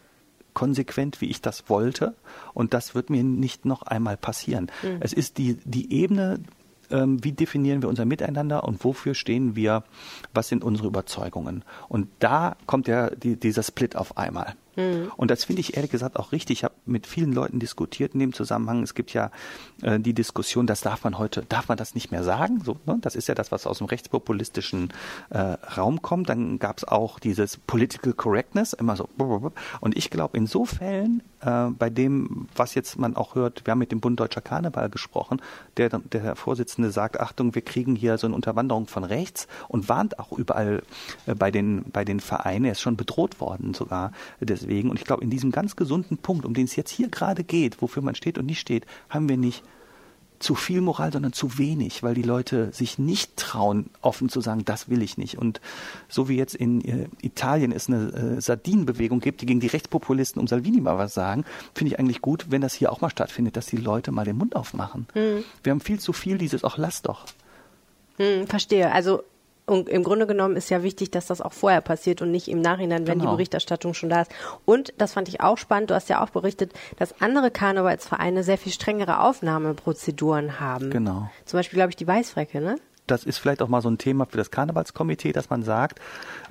konsequent, wie ich das wollte. Und das wird mir nicht noch einmal passieren. Mhm. Es ist die, die Ebene, ähm, wie definieren wir unser Miteinander und wofür stehen wir, was sind unsere Überzeugungen. Und da kommt ja die, dieser Split auf einmal. Mhm. Und das finde ich ehrlich gesagt auch richtig. Ich habe mit vielen Leuten diskutiert in dem Zusammenhang. Es gibt ja äh, die Diskussion, das darf man heute, darf man das nicht mehr sagen? So, ne? Das ist ja das, was aus dem rechtspopulistischen äh, Raum kommt. Dann gab es auch dieses Political Correctness, immer so. Und ich glaube, in so Fällen, äh, bei dem, was jetzt man auch hört, wir haben mit dem Bund Deutscher Karneval gesprochen, der, der Vorsitzende sagt, Achtung, wir kriegen hier so eine Unterwanderung von rechts und warnt auch überall äh, bei den, bei den Vereinen. Er ist schon bedroht worden sogar deswegen. Und ich glaube, in diesem ganz gesunden Punkt, um den es jetzt hier gerade geht, wofür man steht und nicht steht, haben wir nicht zu viel Moral, sondern zu wenig, weil die Leute sich nicht trauen, offen zu sagen, das will ich nicht. Und so wie jetzt in äh, Italien es eine äh, Sardinenbewegung gibt, die gegen die Rechtspopulisten um Salvini mal was sagen, finde ich eigentlich gut, wenn das hier auch mal stattfindet, dass die Leute mal den Mund aufmachen. Hm. Wir haben viel zu viel dieses, auch lass doch. Hm, verstehe. Also und im Grunde genommen ist ja wichtig, dass das auch vorher passiert und nicht im Nachhinein, wenn genau. die Berichterstattung schon da ist. Und das fand ich auch spannend. Du hast ja auch berichtet, dass andere Karnevalsvereine sehr viel strengere Aufnahmeprozeduren haben. Genau. Zum Beispiel, glaube ich, die Weißfrecke, ne? Das ist vielleicht auch mal so ein Thema für das Karnevalskomitee, dass man sagt,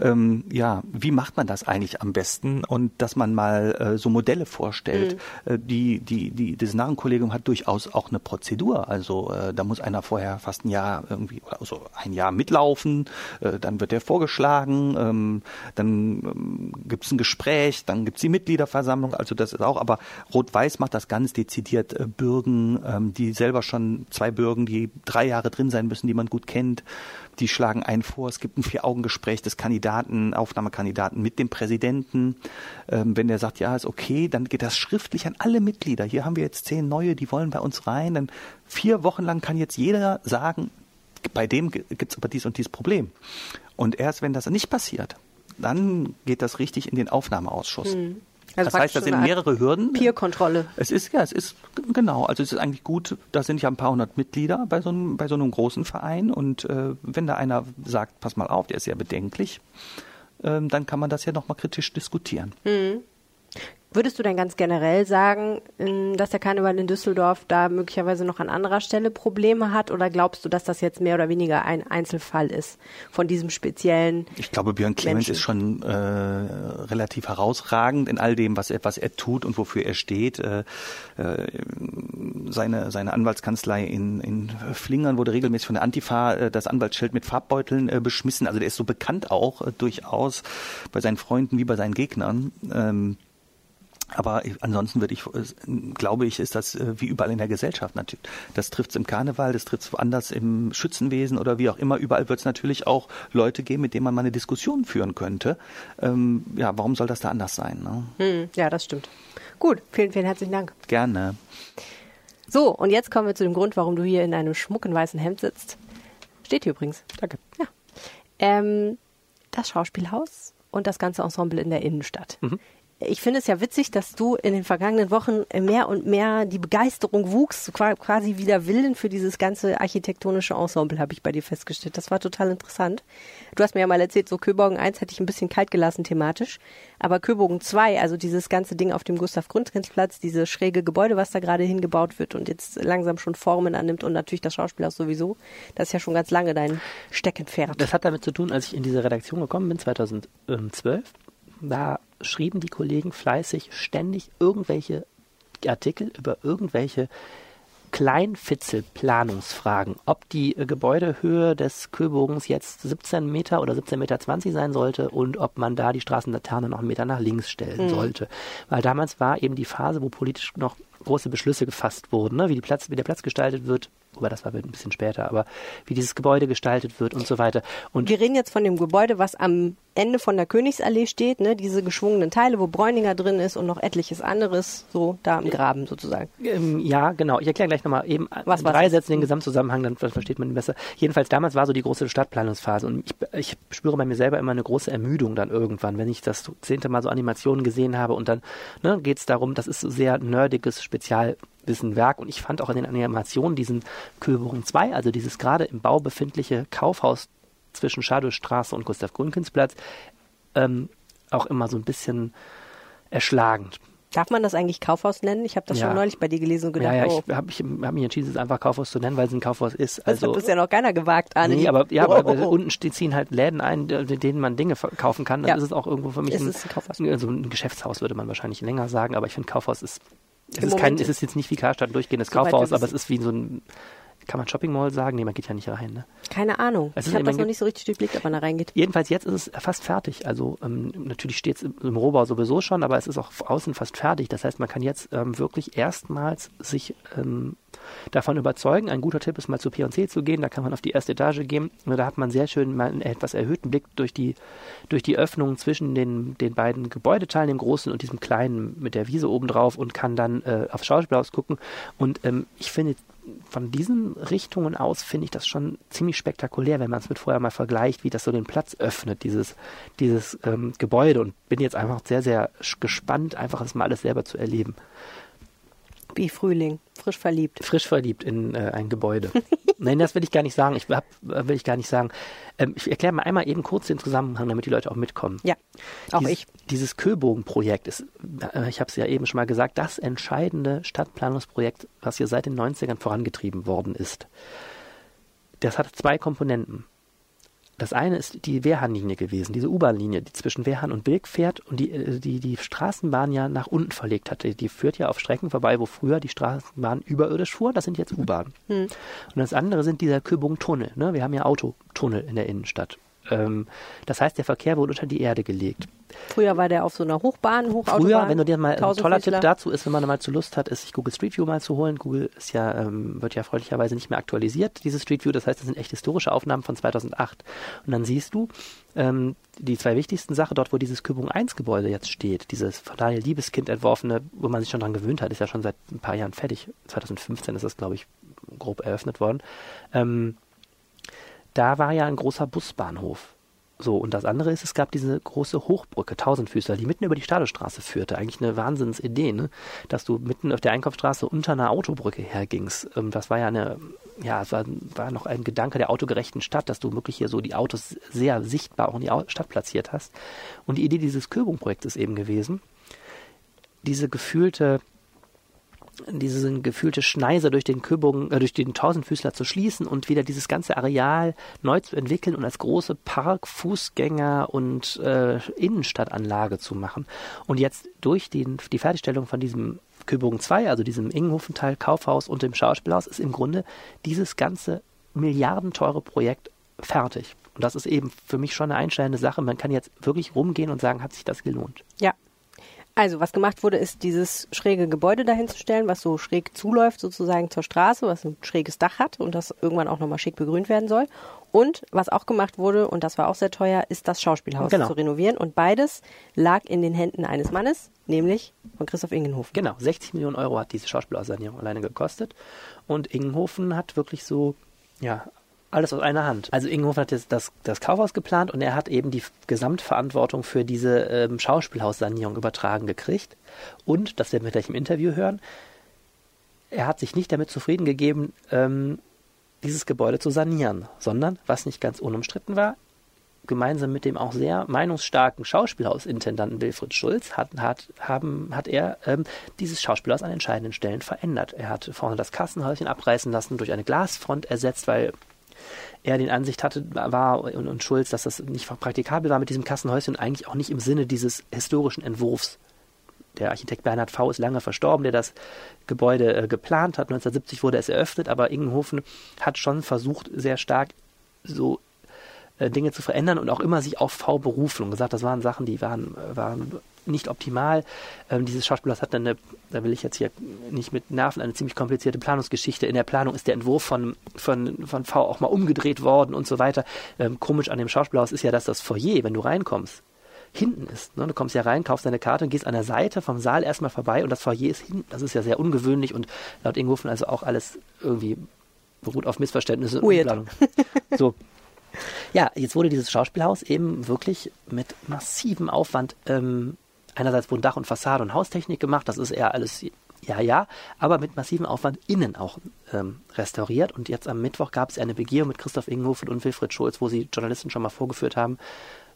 ähm, ja, wie macht man das eigentlich am besten und dass man mal äh, so Modelle vorstellt. Mhm. Äh, die, die, die, das Narrenkollegium hat durchaus auch eine Prozedur. Also äh, da muss einer vorher fast ein Jahr irgendwie, also ein Jahr mitlaufen, äh, dann wird der vorgeschlagen, ähm, dann ähm, gibt es ein Gespräch, dann gibt es die Mitgliederversammlung, also das ist auch, aber Rot-Weiß macht das ganz dezidiert äh, Bürgen, ähm, die selber schon zwei Bürgen, die drei Jahre drin sein müssen, die man gut kennt. Die schlagen einen vor. Es gibt ein Vier-Augen-Gespräch des Kandidaten, Aufnahmekandidaten mit dem Präsidenten. Ähm, wenn der sagt, ja, ist okay, dann geht das schriftlich an alle Mitglieder. Hier haben wir jetzt zehn neue, die wollen bei uns rein. Dann vier Wochen lang kann jetzt jeder sagen, bei dem gibt es aber dies und dies Problem. Und erst wenn das nicht passiert, dann geht das richtig in den Aufnahmeausschuss. Hm. Also das heißt, da sind mehrere Hürden. Peer-Kontrolle. Es ist, ja, es ist, genau, also es ist eigentlich gut, da sind ja ein paar hundert Mitglieder bei so einem, bei so einem großen Verein und äh, wenn da einer sagt, pass mal auf, der ist ja bedenklich, äh, dann kann man das ja nochmal kritisch diskutieren. Mhm. Würdest du denn ganz generell sagen, dass der Karneval in Düsseldorf da möglicherweise noch an anderer Stelle Probleme hat? Oder glaubst du, dass das jetzt mehr oder weniger ein Einzelfall ist von diesem speziellen? Ich glaube, Björn Clemens ist schon äh, relativ herausragend in all dem, was er, was er tut und wofür er steht. Äh, äh, seine, seine Anwaltskanzlei in, in Flingern wurde regelmäßig von der Antifa äh, das Anwaltsschild mit Farbbeuteln äh, beschmissen. Also der ist so bekannt auch äh, durchaus bei seinen Freunden wie bei seinen Gegnern. Ähm, aber ansonsten würde ich, glaube ich, ist das äh, wie überall in der Gesellschaft natürlich. Das trifft es im Karneval, das trifft es woanders im Schützenwesen oder wie auch immer. Überall wird es natürlich auch Leute geben, mit denen man mal eine Diskussion führen könnte. Ähm, ja, warum soll das da anders sein? Ne? Hm, ja, das stimmt. Gut, vielen, vielen herzlichen Dank. Gerne. So, und jetzt kommen wir zu dem Grund, warum du hier in einem schmucken weißen Hemd sitzt. Steht hier übrigens. Danke. Ja. Ähm, das Schauspielhaus und das ganze Ensemble in der Innenstadt. Mhm ich finde es ja witzig, dass du in den vergangenen Wochen mehr und mehr die Begeisterung wuchs, quasi wieder Willen für dieses ganze architektonische Ensemble, habe ich bei dir festgestellt. Das war total interessant. Du hast mir ja mal erzählt, so Köbogen 1 hätte ich ein bisschen kalt gelassen thematisch, aber Köbogen 2, also dieses ganze Ding auf dem Gustav Grundkinsplatz, diese schräge Gebäude, was da gerade hingebaut wird und jetzt langsam schon Formen annimmt und natürlich das Schauspielhaus sowieso, das ist ja schon ganz lange dein Steckenpferd. Das hat damit zu tun, als ich in diese Redaktion gekommen bin, 2012, da schrieben die Kollegen fleißig ständig irgendwelche Artikel über irgendwelche Kleinfitzel-Planungsfragen, ob die äh, Gebäudehöhe des Köbogens jetzt 17 Meter oder 17,20 Meter sein sollte und ob man da die Straßenlaterne noch einen Meter nach links stellen mhm. sollte. Weil damals war eben die Phase, wo politisch noch große Beschlüsse gefasst wurden, ne? wie, Platz, wie der Platz gestaltet wird, wobei das war ein bisschen später, aber wie dieses Gebäude gestaltet wird und so weiter. Und wir reden jetzt von dem Gebäude, was am Ende von der Königsallee steht, ne? diese geschwungenen Teile, wo Bräuninger drin ist und noch etliches anderes, so da im Graben sozusagen. Ähm, ja, genau. Ich erkläre gleich nochmal eben was, in drei Sätzen den Gesamtzusammenhang, dann versteht man ihn besser. Jedenfalls damals war so die große Stadtplanungsphase und ich, ich spüre bei mir selber immer eine große Ermüdung dann irgendwann, wenn ich das zehnte Mal so Animationen gesehen habe und dann ne, geht es darum, das ist so sehr nerdiges Spezialwissenwerk und ich fand auch in den Animationen diesen Köbogen 2, also dieses gerade im Bau befindliche Kaufhaus zwischen Schadowstraße und Gustav Grünkinsplatz, ähm, auch immer so ein bisschen erschlagend. Darf man das eigentlich Kaufhaus nennen? Ich habe das Ja. schon neulich bei dir gelesen und gedacht, ja, ja, oh, ich habe ich hab mich entschieden, es einfach Kaufhaus zu nennen, weil es ein Kaufhaus ist. das Also, hat bisher noch keiner gewagt, Arne. nee, aber, ja, Oh, aber oh, *laughs* oh. unten ziehen halt Läden ein, in denen man Dinge verkaufen kann. Dann Ja. ist es auch irgendwo für mich ein, ein Kaufhaus. also ein Geschäftshaus, würde man wahrscheinlich länger sagen, aber ich finde Kaufhaus ist, es ist, kein, es ist jetzt nicht wie Karstadt durchgehendes wir Kaufhaus, aber es ist wie so ein, kann man Shopping Mall sagen? Nee, man geht ja nicht rein, ne? Keine Ahnung. Es ich habe das noch nicht so richtig durchblickt, ob man da reingeht. Jedenfalls jetzt ist es fast fertig. Also ähm, natürlich steht es im, im Rohbau sowieso schon, aber es ist auch außen fast fertig. Das heißt, man kann jetzt ähm, wirklich erstmals sich ähm, davon überzeugen. Ein guter Tipp ist mal zu P&C zu gehen. Da kann man auf die erste Etage gehen. Und da hat man sehr schön mal einen etwas erhöhten Blick durch die durch die Öffnungen zwischen den den beiden Gebäudeteilen, dem großen und diesem kleinen mit der Wiese obendrauf und kann dann äh, aufs Schauspielhaus gucken. Und ähm, ich finde von diesen Richtungen aus finde ich das schon ziemlich spektakulär, wenn man es mit vorher mal vergleicht, wie das so den Platz öffnet, dieses, dieses ähm, Gebäude. Und bin jetzt einfach sehr, sehr gespannt, einfach das mal alles selber zu erleben. Wie Frühling, frisch verliebt. Frisch verliebt in äh, ein Gebäude. *laughs* Nein, das will ich gar nicht sagen. Ich hab, äh, will ich gar nicht sagen. Ähm, ich erkläre mal einmal eben kurz den Zusammenhang, damit die Leute auch mitkommen. Ja, auch dieses, ich. Dieses Köbogen-Projekt ist, äh, ich habe es ja eben schon mal gesagt, das entscheidende Stadtplanungsprojekt, was hier seit den 90ern vorangetrieben worden ist. Das hat zwei Komponenten. Das eine ist die Wehrhahnlinie gewesen, diese U-Bahn-Linie, die zwischen Wehrhahn und Bilk fährt und die, äh, die die Straßenbahn ja nach unten verlegt hatte. Die führt ja auf Strecken vorbei, wo früher die Straßenbahn überirdisch fuhr. Das sind jetzt U-Bahnen. Und das andere sind dieser Köbogen-Tunnel. Ne? Wir haben ja Autotunnel in der Innenstadt. Ähm, das heißt, der Verkehr wurde unter die Erde gelegt. Früher war der auf so einer Hochbahn, Hochautobahn. Früher, wenn du dir mal ein toller Tipp dazu ist, wenn man mal zu Lust hat, ist sich Google Street View mal zu holen. Google ist ja, ähm, wird ja freundlicherweise nicht mehr aktualisiert, dieses Street View. Das heißt, das sind echt historische Aufnahmen von 2008. Und dann siehst du ähm, die zwei wichtigsten Sachen dort, wo dieses Kübung 1 Gebäude jetzt steht, dieses von Daniel Liebeskind entworfene, wo man sich schon dran gewöhnt hat, ist ja schon seit ein paar Jahren fertig. 2015 ist das, glaube ich, grob eröffnet worden. Ähm, da war ja ein großer Busbahnhof. So, und das andere ist, es gab diese große Hochbrücke, Tausendfüßler, die mitten über die Stadelstraße führte. Eigentlich eine Wahnsinnsidee, ne? Dass du mitten auf der Einkaufsstraße unter einer Autobrücke hergingst. Ähm, das war ja eine, ja, es war, war noch ein Gedanke der autogerechten Stadt, dass du wirklich hier so die Autos sehr sichtbar auch in die Stadt platziert hast. Und die Idee dieses Köbung-Projekts ist eben gewesen, diese gefühlte diese gefühlte Schneise durch den Köbogen, äh, durch den Tausendfüßler zu schließen und wieder dieses ganze Areal neu zu entwickeln und als große Park-, Fußgänger- und äh, Innenstadtanlage zu machen. Und jetzt durch den, die Fertigstellung von diesem Köbogen 2, also diesem Ingenhofenteil, Kaufhaus und dem Schauspielhaus, ist im Grunde dieses ganze milliardenteure Projekt fertig. Und das ist eben für mich schon eine einschneidende Sache. Man kann jetzt wirklich rumgehen und sagen, hat sich das gelohnt. Ja. Also, was gemacht wurde, ist dieses schräge Gebäude dahinzustellen, was so schräg zuläuft, sozusagen zur Straße, was ein schräges Dach hat und das irgendwann auch nochmal schick begrünt werden soll. Und was auch gemacht wurde, und das war auch sehr teuer, ist das Schauspielhaus Genau. zu renovieren. Und beides lag in den Händen eines Mannes, nämlich von Christoph Ingenhofen. Genau, 60 Millionen Euro hat diese Schauspielhaussanierung alleine gekostet. Und Ingenhofen hat wirklich so, ja, alles aus einer Hand. Also Ingenhofen hat jetzt das, das Kaufhaus geplant und er hat eben die Gesamtverantwortung für diese ähm, Schauspielhaussanierung übertragen gekriegt. Und, das werden wir gleich im Interview hören, er hat sich nicht damit zufrieden gegeben, ähm, dieses Gebäude zu sanieren, sondern, was nicht ganz unumstritten war, gemeinsam mit dem auch sehr meinungsstarken Schauspielhausintendanten Wilfried Schulz hat, hat, haben, hat er ähm, dieses Schauspielhaus an entscheidenden Stellen verändert. Er hat vorne das Kassenhäuschen abreißen lassen, durch eine Glasfront ersetzt, weil er den Ansicht hatte, war und, und Schulz, dass das nicht praktikabel war mit diesem Kassenhäuschen und eigentlich auch nicht im Sinne dieses historischen Entwurfs. Der Architekt Bernhard V. ist lange verstorben, der das Gebäude äh, geplant hat. 1970 wurde es eröffnet, aber Ingenhofen hat schon versucht, sehr stark so äh, Dinge zu verändern und auch immer sich auf V berufen und gesagt, das waren Sachen, die waren, äh, waren nicht optimal. Ähm, dieses Schauspielhaus hat dann eine, da will ich jetzt hier nicht mit nerven, eine ziemlich komplizierte Planungsgeschichte. In der Planung ist der Entwurf von, von, von V auch mal umgedreht worden und so weiter. Ähm, komisch an dem Schauspielhaus ist ja, dass das Foyer, wenn du reinkommst, hinten ist. Ne? Du kommst ja rein, kaufst deine Karte und gehst an der Seite vom Saal erstmal vorbei und das Foyer ist hinten. Das ist ja sehr ungewöhnlich und laut Ingofen also auch alles irgendwie beruht auf Missverständnissen und Weird. Umplanung. So. *laughs* Ja, jetzt wurde dieses Schauspielhaus eben wirklich mit massivem Aufwand, ähm, einerseits wurden Dach und Fassade und Haustechnik gemacht, das ist eher alles, ja, ja, aber mit massivem Aufwand innen auch ähm, restauriert. Und jetzt am Mittwoch gab es eine Begehung mit Christoph Ingenhofen und Wilfried Schulz, wo sie Journalisten schon mal vorgeführt haben,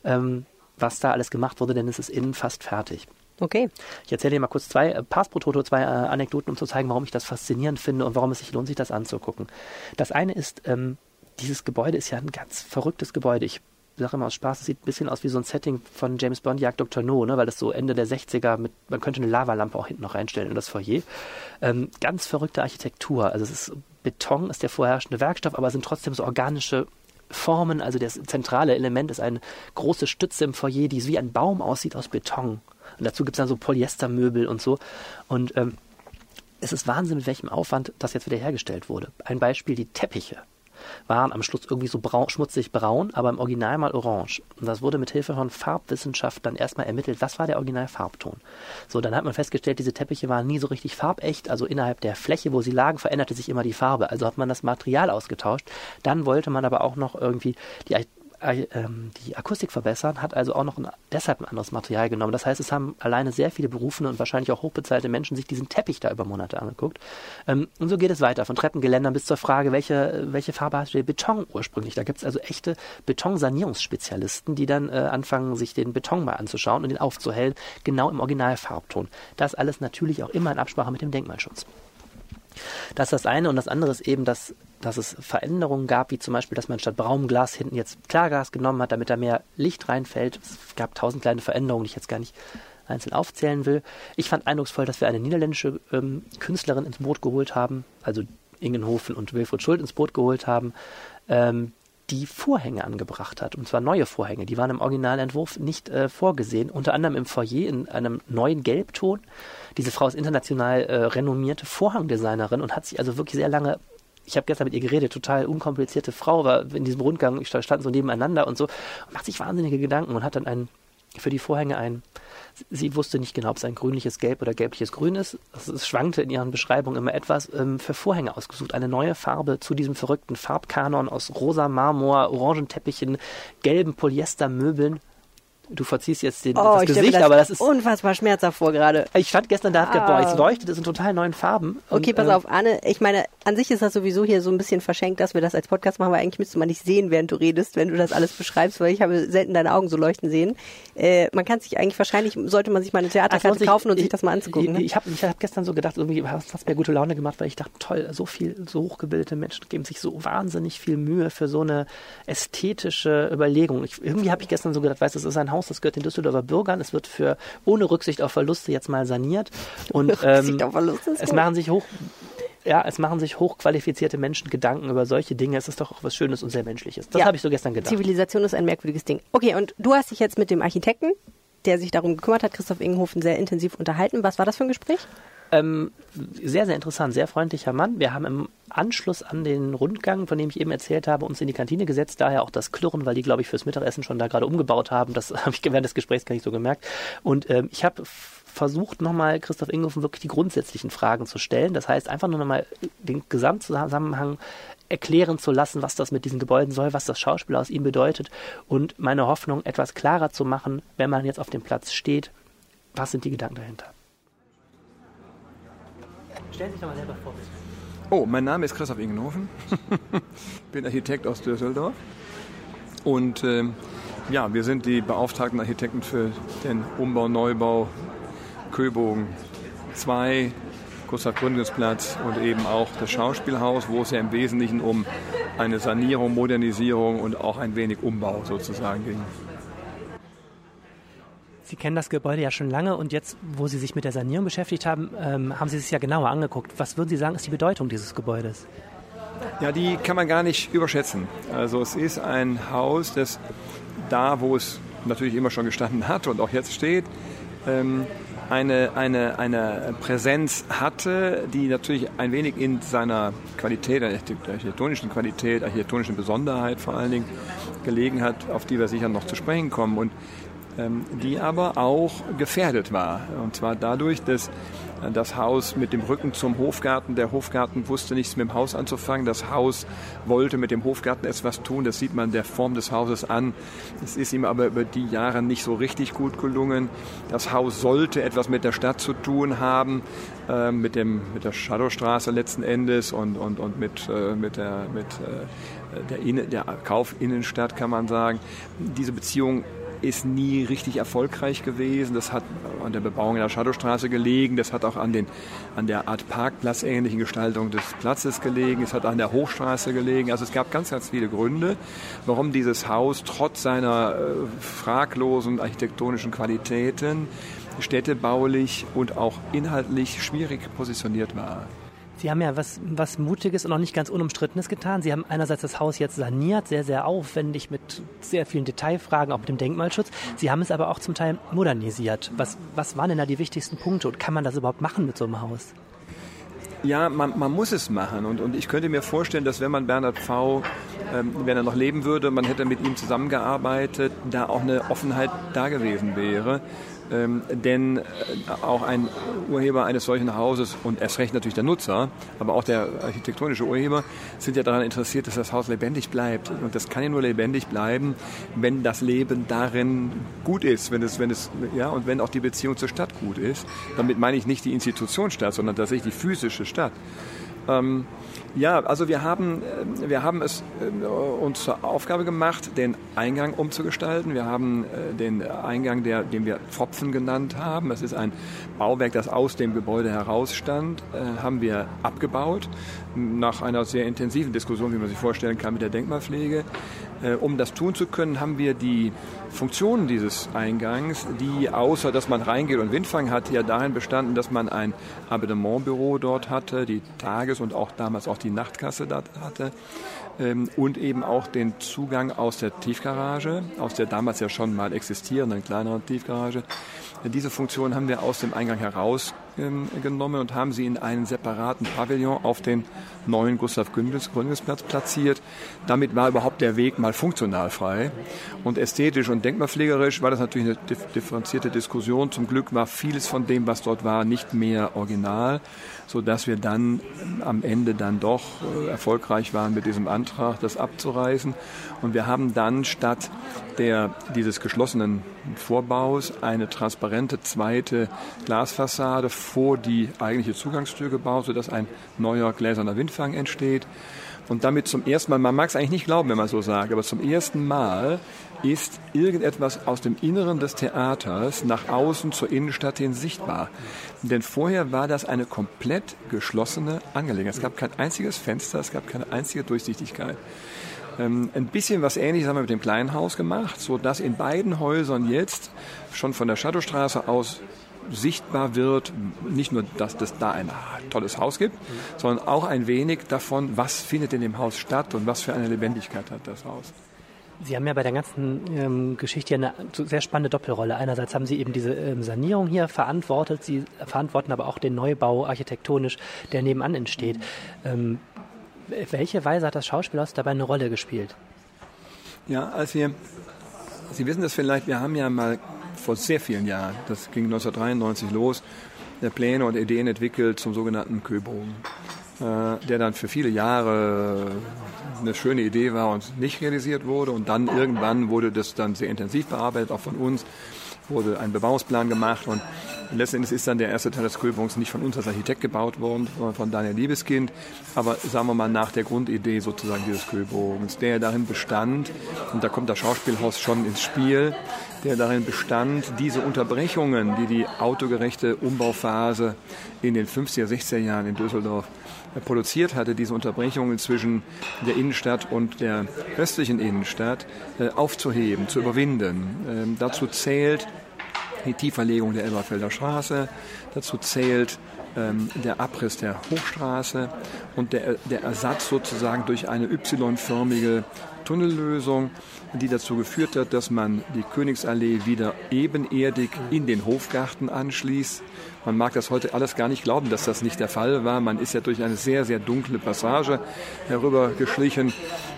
ähm, was da alles gemacht wurde, denn es ist innen fast fertig. Okay. Ich erzähle dir mal kurz zwei, äh, Pass pro Toto, zwei äh, Anekdoten, um zu zeigen, warum ich das faszinierend finde und warum es sich lohnt, sich das anzugucken. Das eine ist, ähm, dieses Gebäude ist ja ein ganz verrücktes Gebäude. Ich sage immer aus Spaß, es sieht ein bisschen aus wie so ein Setting von James Bond Jagd Dr. No, ne? weil das so Ende der 60er mit, man könnte eine Lavalampe auch hinten noch reinstellen in das Foyer. Ähm, ganz verrückte Architektur. Also es ist Beton, ist der vorherrschende Werkstoff, aber es sind trotzdem so organische Formen. Also das zentrale Element ist eine große Stütze im Foyer, die wie ein Baum aussieht aus Beton. Und dazu gibt es dann so Polyestermöbel und so. Und ähm, es ist Wahnsinn, mit welchem Aufwand das jetzt wieder hergestellt wurde. Ein Beispiel, die Teppiche waren am Schluss irgendwie so braun, schmutzig braun, aber im Original mal orange. Und das wurde mit Hilfe von Farbwissenschaftlern erstmal ermittelt, was war der Originalfarbton. So, dann hat man festgestellt, diese Teppiche waren nie so richtig farbecht, also innerhalb der Fläche, wo sie lagen, veränderte sich immer die Farbe. Also hat man das Material ausgetauscht. Dann wollte man aber auch noch irgendwie die äh, ähm, die Akustik verbessern, hat also auch noch ein, deshalb ein anderes Material genommen. Das heißt, es haben alleine sehr viele berufene und wahrscheinlich auch hochbezahlte Menschen sich diesen Teppich da über Monate angeguckt. Ähm, und so geht es weiter, von Treppengeländern bis zur Frage, welche, welche Farbe hat der Beton ursprünglich. Da gibt es also echte Betonsanierungsspezialisten, die dann äh, anfangen, sich den Beton mal anzuschauen und den aufzuhellen, genau im Originalfarbton. Das alles natürlich auch immer in Absprache mit dem Denkmalschutz. Das ist das eine und das andere ist eben, dass, dass es Veränderungen gab, wie zum Beispiel, dass man statt Braumglas hinten jetzt Klarglas genommen hat, damit da mehr Licht reinfällt. Es gab tausend kleine Veränderungen, die ich jetzt gar nicht einzeln aufzählen will. Ich fand eindrucksvoll, dass wir eine niederländische ähm, Künstlerin ins Boot geholt haben, also Ingenhofen und Wilfried Schuld ins Boot geholt haben, ähm, die Vorhänge angebracht hat. Und zwar neue Vorhänge. Die waren im Originalentwurf nicht äh, vorgesehen. Unter anderem im Foyer in einem neuen Gelbton. Diese Frau ist international äh, renommierte Vorhangdesignerin und hat sich also wirklich sehr lange ich habe gestern mit ihr geredet, total unkomplizierte Frau, war in diesem Rundgang, ich stand so nebeneinander und so, und macht sich wahnsinnige Gedanken und hat dann ein, für die Vorhänge ein Sie wusste nicht genau, ob es ein grünliches Gelb oder gelbliches Grün ist. Es schwankte in ihren Beschreibungen immer etwas. Ähm, für Vorhänge ausgesucht. Eine neue Farbe zu diesem verrückten Farbkanon aus rosa Marmor, Orangenteppichen, gelben Polyestermöbeln du verziehst jetzt den, oh, das Gesicht, das aber das ist unfassbar schmerzhaft vor gerade. Ich stand gestern da, hat ah. boah, jetzt leuchtet es in total neuen Farben. Okay, und, pass äh, auf, Anne, ich meine, an sich ist das sowieso hier so ein bisschen verschenkt, dass wir das als Podcast machen, weil eigentlich müsste man nicht sehen, während du redest, wenn du das alles beschreibst, weil ich habe selten deine Augen so leuchten sehen. Äh, man kann sich eigentlich wahrscheinlich sollte man sich mal eine Theaterkarte kaufen und ich, sich das mal anzugucken. Ne? Ich, ich habe ich hab gestern so gedacht, irgendwie hat es mir gute Laune gemacht, weil ich dachte, toll, so viel, so hochgebildete Menschen geben sich so wahnsinnig viel Mühe für so eine ästhetische Überlegung. Ich, irgendwie habe ich gestern so gedacht, weißt du, es ist ein Haus, das gehört in Düsseldorf gegenüber Bürgern. Es wird für ohne Rücksicht auf Verluste jetzt mal saniert. Und ähm, es machen sich hoch ja, es machen sich hochqualifizierte Menschen Gedanken über solche Dinge. Es ist doch auch was Schönes und sehr Menschliches. Das ja. habe ich so gestern gedacht. Zivilisation ist ein merkwürdiges Ding. Okay, und du hast dich jetzt mit dem Architekten, der sich darum gekümmert hat, Christoph Ingenhofen, sehr intensiv unterhalten. Was war das für ein Gespräch? Ähm, sehr, sehr interessant, sehr freundlicher Mann. Wir haben im Anschluss an den Rundgang, von dem ich eben erzählt habe, uns in die Kantine gesetzt. Daher auch das Klirren, weil die, glaube ich, fürs Mittagessen schon da gerade umgebaut haben. Das *laughs* habe ich während des Gesprächs gar nicht so gemerkt. Und ähm, ich habe versucht, nochmal Christoph Inghofen wirklich die grundsätzlichen Fragen zu stellen. Das heißt, einfach nur nochmal den Gesamtzusammenhang erklären zu lassen, was das mit diesen Gebäuden soll, was das Schauspiel aus ihm bedeutet und meine Hoffnung etwas klarer zu machen, wenn man jetzt auf dem Platz steht, was sind die Gedanken dahinter. Stellen Sie sich doch mal selber vor. Oh, mein Name ist Christoph Ingenhofen. *laughs* bin Architekt aus Düsseldorf. Und äh, ja, wir sind die beauftragten Architekten für den Umbau, Neubau Köbogen 2, Gustav Gründungsplatz und eben auch das Schauspielhaus, wo es ja im Wesentlichen um eine Sanierung, Modernisierung und auch ein wenig Umbau sozusagen ging. Sie kennen das Gebäude ja schon lange und jetzt, wo Sie sich mit der Sanierung beschäftigt haben, ähm, haben Sie es ja genauer angeguckt. Was würden Sie sagen, ist die Bedeutung dieses Gebäudes? Ja, die kann man gar nicht überschätzen. Also es ist ein Haus, das da, wo es natürlich immer schon gestanden hat und auch jetzt steht, ähm, eine, eine, eine Präsenz hatte, die natürlich ein wenig in seiner Qualität, der architektonischen Qualität, architektonischen Besonderheit vor allen Dingen gelegen hat, auf die wir sicher noch zu sprechen kommen. Und die aber auch gefährdet war. Und zwar dadurch, dass äh, das Haus mit dem Rücken zum Hofgarten, der Hofgarten wusste nichts mit dem Haus anzufangen, das Haus wollte mit dem Hofgarten etwas tun, das sieht man der Form des Hauses an. Es ist ihm aber über die Jahre nicht so richtig gut gelungen. Das Haus sollte etwas mit der Stadt zu tun haben, äh, mit, dem, mit der Shadowstraße letzten Endes und, und, und mit, äh, mit, der, mit äh, der, Inne, der Kaufinnenstadt, kann man sagen. Diese Beziehung ist nie richtig erfolgreich gewesen. Das hat an der Bebauung in der Shadowstraße gelegen. Das hat auch an, den, an der Art Parkplatz-ähnlichen Gestaltung des Platzes gelegen. Es hat an der Hochstraße gelegen. Also es gab ganz, ganz viele Gründe, warum dieses Haus trotz seiner äh, fraglosen architektonischen Qualitäten städtebaulich und auch inhaltlich schwierig positioniert war. Sie haben ja was, was Mutiges und auch nicht ganz Unumstrittenes getan. Sie haben einerseits das Haus jetzt saniert, sehr, sehr aufwendig mit sehr vielen Detailfragen, auch mit dem Denkmalschutz. Sie haben es aber auch zum Teil modernisiert. Was, was waren denn da die wichtigsten Punkte und kann man das überhaupt machen mit so einem Haus? Ja, man, man muss es machen. Und, und ich könnte mir vorstellen, dass wenn man Bernhard Pfau, ähm, wenn er noch leben würde, man hätte mit ihm zusammengearbeitet, da auch eine Offenheit da gewesen wäre. Ähm, denn äh, auch ein Urheber eines solchen Hauses und erst recht natürlich der Nutzer, aber auch der architektonische Urheber sind ja daran interessiert, dass das Haus lebendig bleibt. Und das kann ja nur lebendig bleiben, wenn das Leben darin gut ist, wenn es, wenn es, ja, und wenn auch die Beziehung zur Stadt gut ist. Damit meine ich nicht die Institution Stadt, sondern tatsächlich die physische Stadt. Ähm, ja, also wir haben, äh, wir haben es äh, uns zur Aufgabe gemacht, den Eingang umzugestalten. Wir haben äh, den Eingang, der, den wir Pfropfen genannt haben, das ist ein Bauwerk, das aus dem Gebäude herausstand, haben wir abgebaut. Nach einer sehr intensiven Diskussion, wie man sich vorstellen kann, mit der Denkmalpflege. Um das tun zu können, haben wir die Funktionen dieses Eingangs, die außer dass man reingeht und Windfang hat, ja darin bestanden, dass man ein Abonnementbüro dort hatte, die Tages- und auch damals auch die Nachtkasse dort hatte ähm, und eben auch den Zugang aus der Tiefgarage, aus der damals ja schon mal existierenden kleineren Tiefgarage. Diese Funktion haben wir aus dem Eingang herausgenommen und haben sie in einen separaten Pavillon auf den neuen Gustav Gründungsplatz platziert. Damit war überhaupt der Weg mal funktional frei. Und ästhetisch und denkmalpflegerisch war das natürlich eine differenzierte Diskussion. Zum Glück war vieles von dem, was dort war, nicht mehr original, sodass wir dann am Ende dann doch äh, erfolgreich waren mit diesem Antrag, das abzureißen. Und wir haben dann statt der, dieses geschlossenen Vorbaus eine transparente zweite Glasfassade vor die eigentliche Zugangstür gebaut, sodass ein neuer gläserner Windfang entsteht. Und damit zum ersten Mal, man mag es eigentlich nicht glauben, wenn man so sagt, aber zum ersten Mal ist irgendetwas aus dem Inneren des Theaters nach außen zur Innenstadt hin sichtbar. Denn vorher war das eine komplett geschlossene Angelegenheit. Es gab kein einziges Fenster, es gab keine einzige Durchsichtigkeit. Ähm, ein bisschen was Ähnliches haben wir mit dem kleinen Haus gemacht, so dass in beiden Häusern jetzt schon von der Shadowstraße aus sichtbar wird, nicht nur, dass es da ein tolles Haus gibt, sondern auch ein wenig davon, was findet in dem Haus statt und was für eine Lebendigkeit hat das Haus. Sie haben ja bei der ganzen ähm, Geschichte eine sehr spannende Doppelrolle. Einerseits haben Sie eben diese ähm, Sanierung hier verantwortet, Sie verantworten aber auch den Neubau architektonisch, der nebenan entsteht. Ähm, welche Weise hat das Schauspielhaus dabei eine Rolle gespielt? Ja, als wir, Sie wissen das vielleicht, wir haben ja mal vor sehr vielen Jahren, das ging 1993 los, Pläne und Ideen entwickelt zum sogenannten Köbogen, äh, der dann für viele Jahre eine schöne Idee war und nicht realisiert wurde. Und dann irgendwann wurde das dann sehr intensiv bearbeitet, auch von uns, wurde ein Bebauungsplan gemacht. Und letztendlich ist dann der erste Teil des Köbogens nicht von uns als Architekt gebaut worden, sondern von Daniel Liebeskind, aber sagen wir mal nach der Grundidee sozusagen dieses Köbogens, der darin bestand, und da kommt das Schauspielhaus schon ins Spiel, der darin bestand, diese Unterbrechungen, die die autogerechte Umbauphase in den 50er, 60er Jahren in Düsseldorf produziert hatte, diese Unterbrechungen zwischen der Innenstadt und der östlichen Innenstadt äh, aufzuheben, zu überwinden. Ähm, dazu zählt die Tieferlegung der Elberfelder Straße, dazu zählt ähm, der Abriss der Hochstraße und der, der Ersatz sozusagen durch eine Y-förmige Tunnellösung, die dazu geführt hat, dass man die Königsallee wieder ebenerdig in den Hofgarten anschließt. Man mag das heute alles gar nicht glauben, dass das nicht der Fall war. Man ist ja durch eine sehr, sehr dunkle Passage herübergeschlichen.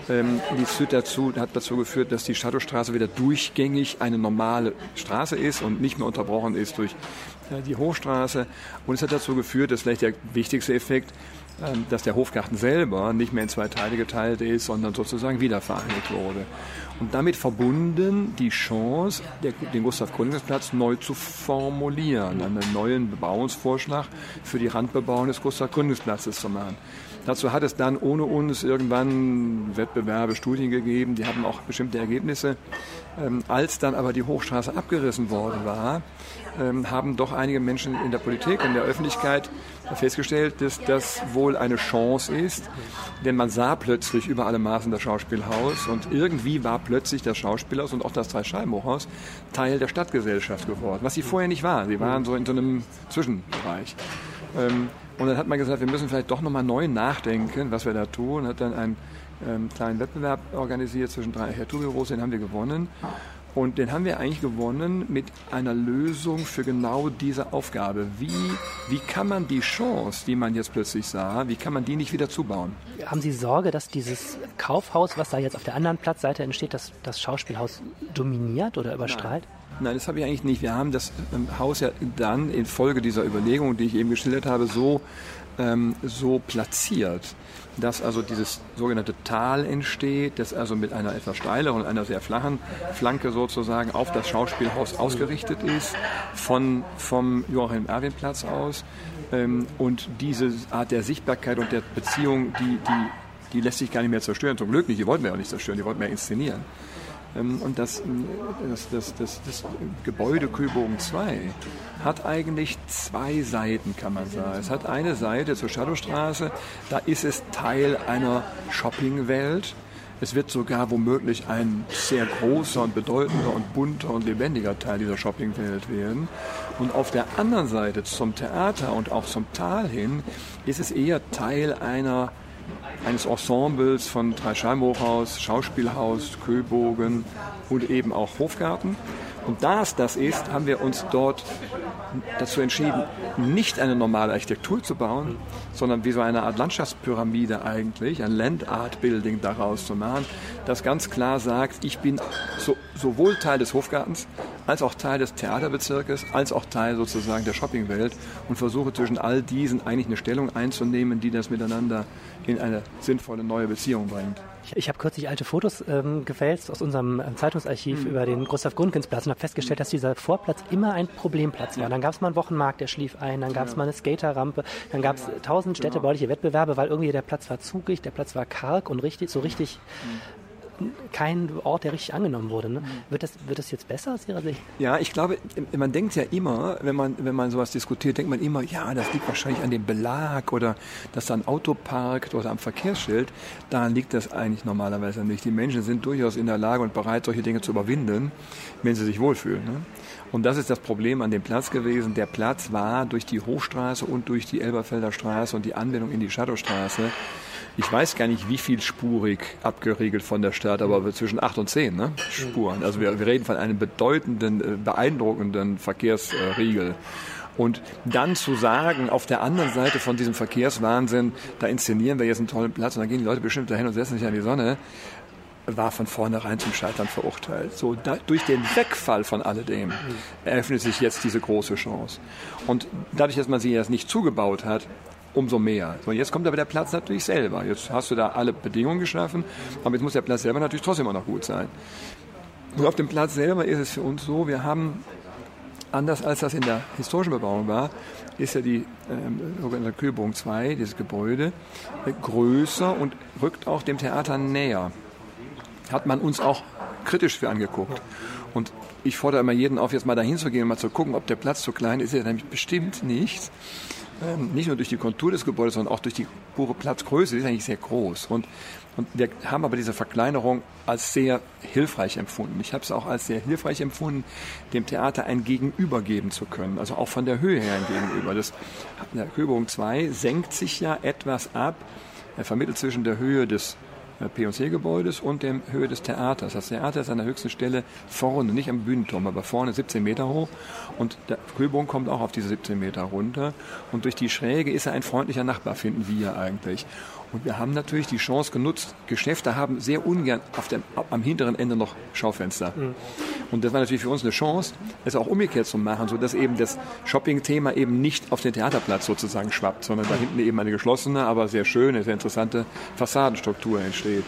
Ähm, die führt dazu, hat dazu geführt, dass die Shadowstraße wieder durchgängig eine normale Straße ist und nicht mehr unterbrochen ist durch äh, die Hochstraße. Und es hat dazu geführt, das ist vielleicht der wichtigste Effekt, dass der Hofgarten selber nicht mehr in zwei Teile geteilt ist, sondern sozusagen wiedervereinigt wurde. Und damit verbunden die Chance, den Gustav-Gründungsplatz neu zu formulieren, einen neuen Bebauungsvorschlag für die Randbebauung des Gustav-Gründungsplatzes zu machen. Dazu hat es dann ohne uns irgendwann Wettbewerbe, Studien gegeben, die haben auch bestimmte Ergebnisse. Ähm, als dann aber die Hochstraße abgerissen worden war, ähm, haben doch einige Menschen in der Politik in der Öffentlichkeit festgestellt, dass das wohl eine Chance ist, denn man sah plötzlich über alle Maßen das Schauspielhaus und irgendwie war plötzlich das Schauspielhaus und auch das Dreischeibenhochhaus Teil der Stadtgesellschaft geworden, was sie vorher nicht waren. Sie waren so in so einem Zwischenbereich. Ähm, und dann hat man gesagt, wir müssen vielleicht doch nochmal neu nachdenken, was wir da tun. Hat dann einen ähm, kleinen Wettbewerb organisiert zwischen drei Architekturbüros, den haben wir gewonnen. Und den haben wir eigentlich gewonnen mit einer Lösung für genau diese Aufgabe. Wie, wie kann man die Chance, die man jetzt plötzlich sah, wie kann man die nicht wieder zubauen? Haben Sie Sorge, dass dieses Kaufhaus, was da jetzt auf der anderen Platzseite entsteht, das, das Schauspielhaus dominiert oder überstrahlt? Nein. Nein, das habe ich eigentlich nicht. Wir haben das ähm, Haus ja dann infolge dieser Überlegungen, die ich eben geschildert habe, so, ähm, so platziert, dass also dieses sogenannte Tal entsteht, das also mit einer etwas steileren und einer sehr flachen Flanke sozusagen auf das Schauspielhaus ausgerichtet ist, von, vom Joachim-Erwin-Platz aus. Ähm, und diese Art der Sichtbarkeit und der Beziehung, die, die, die lässt sich gar nicht mehr zerstören. Zum Glück nicht, die wollten wir auch nicht zerstören, die wollten wir inszenieren. Ähm, und das, das, das, das, das Gebäude Kühlbogen 2 hat eigentlich zwei Seiten, kann man sagen. Es hat eine Seite zur Shadowstraße, da ist es Teil einer Shoppingwelt. Es wird sogar womöglich ein sehr großer und bedeutender und bunter und lebendiger Teil dieser Shoppingwelt werden. Und auf der anderen Seite zum Theater und auch zum Tal hin ist es eher Teil einer eines Ensembles von Dreischeibenhochhaus, Schauspielhaus, Köbogen und eben auch Hofgarten. Und da es das ist, haben wir uns dort dazu entschieden, nicht eine normale Architektur zu bauen, sondern wie so eine Art Landschaftspyramide eigentlich, ein Land Art Building daraus zu machen, das ganz klar sagt, ich bin so, sowohl Teil des Hofgartens, als auch Teil des Theaterbezirkes, als auch Teil sozusagen der Shoppingwelt und versuche zwischen all diesen eigentlich eine Stellung einzunehmen, die das miteinander in eine sinnvolle neue Beziehung bringt. Ich, habe kürzlich alte Fotos ähm, gefälzt aus unserem äh, Zeitungsarchiv mhm. über den Gustav Grundgensplatz und habe festgestellt, dass dieser Vorplatz immer ein Problemplatz war. Dann gab es mal einen Wochenmarkt, der schlief ein, dann gab es ja. mal eine Skaterrampe, dann gab es tausend genau. städtebauliche Wettbewerbe, weil irgendwie der Platz war zugig, der Platz war karg und richtig, so richtig mhm kein Ort, der richtig angenommen wurde. Ne? Wird, das, wird das jetzt besser aus Ihrer Sicht? Ja, ich glaube, man denkt ja immer, wenn man, wenn man sowas diskutiert, denkt man immer, ja, das liegt wahrscheinlich an dem Belag oder dass da ein Auto parkt oder am Verkehrsschild. Daran liegt das eigentlich normalerweise nicht. Die Menschen sind durchaus in der Lage und bereit, solche Dinge zu überwinden, wenn sie sich wohlfühlen. Ne? Und das ist das Problem an dem Platz gewesen. Der Platz war durch die Hochstraße und durch die Elberfelder Straße und die Anbindung in die Shadowstraße ich weiß gar nicht, wie viel spurig abgeriegelt von der Stadt, aber zwischen acht und zehn ne? Spuren. Also wir, wir reden von einem bedeutenden, äh, beeindruckenden Verkehrsriegel. Und dann zu sagen, auf der anderen Seite von diesem Verkehrswahnsinn, da inszenieren wir jetzt einen tollen Platz und dann gehen die Leute bestimmt dahin und setzen sich an die Sonne, war von vornherein zum Scheitern verurteilt. So, da, durch den Wegfall von alledem eröffnet sich jetzt diese große Chance. Und dadurch, dass man sie jetzt nicht zugebaut hat, umso mehr. So, jetzt kommt aber der Platz natürlich selber. Jetzt hast du da alle Bedingungen geschaffen, aber jetzt muss der Platz selber natürlich trotzdem auch noch gut sein. Und auf dem Platz selber ist es für uns so, wir haben, anders als das in der historischen Bebauung war, ist ja die ähm, Kühlbogen 2, dieses Gebäude, äh, größer und rückt auch dem Theater näher. Hat man uns auch kritisch für angeguckt. Und ich fordere immer jeden auf, jetzt mal dahin zu gehen und mal zu gucken, ob der Platz zu klein ist. Ist er nämlich bestimmt nicht. Ähm, nicht nur durch die Kontur des Gebäudes, sondern auch durch die pure Platzgröße, die ist eigentlich sehr groß. Und, und wir haben aber diese Verkleinerung als sehr hilfreich empfunden. Ich habe es auch als sehr hilfreich empfunden, dem Theater ein Gegenüber geben zu können, also auch von der Höhe her ein Gegenüber. Das, der Höhebogen 2 senkt sich ja etwas ab, er vermittelt zwischen der Höhe des P&C-Gebäudes und der Höhe des Theaters. Das Theater ist an der höchsten Stelle vorne, nicht am Bühnenturm, aber vorne 17 Meter hoch und der Kühlbogen kommt auch auf diese 17 Meter runter und durch die Schräge ist er ein freundlicher Nachbar, finden wir eigentlich. Und wir haben natürlich die Chance genutzt. Geschäfte haben sehr ungern auf dem, am hinteren Ende noch Schaufenster. Mhm. Und das war natürlich für uns eine Chance, es auch umgekehrt zu machen, sodass eben das Shopping-Thema eben nicht auf den Theaterplatz sozusagen schwappt, sondern da hinten eben eine geschlossene, aber sehr schöne, sehr interessante Fassadenstruktur entsteht.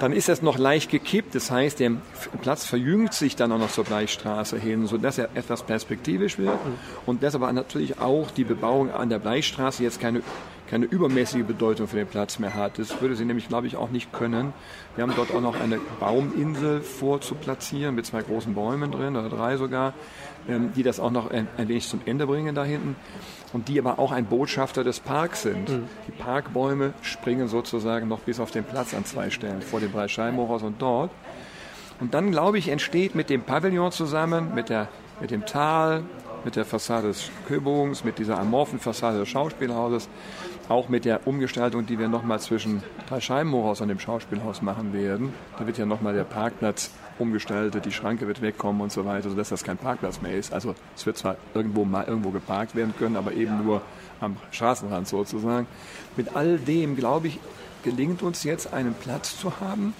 Dann ist das noch leicht gekippt, das heißt, der Platz verjüngt sich dann auch noch zur Bleichstraße hin, sodass er etwas perspektivisch wird und dass aber natürlich auch die Bebauung an der Bleichstraße jetzt keine keine übermäßige Bedeutung für den Platz mehr hat. Das würde sie nämlich, glaube ich, auch nicht können. Wir haben dort auch noch eine Bauminsel vorzuplatzieren mit zwei großen Bäumen drin, oder drei sogar, ähm, die das auch noch ein, ein wenig zum Ende bringen da hinten und die aber auch ein Botschafter des Parks sind. Mhm. Die Parkbäume springen sozusagen noch bis auf den Platz an zwei Stellen, vor dem Dreischeibenhochhaus und dort. Und dann, glaube ich, entsteht mit dem Pavillon zusammen, mit, der, mit dem Tal, mit der Fassade des Köbogens, mit dieser amorphen Fassade des Schauspielhauses, auch mit der Umgestaltung, die wir nochmal zwischen Dreischeibenhochhaus und dem Schauspielhaus machen werden. Da wird ja nochmal der Parkplatz umgestaltet, die Schranke wird wegkommen und so weiter, sodass das kein Parkplatz mehr ist. Also es wird zwar irgendwo mal irgendwo geparkt werden können, aber eben nur am Straßenrand sozusagen. Mit all dem, glaube ich, gelingt uns jetzt einen Platz zu haben,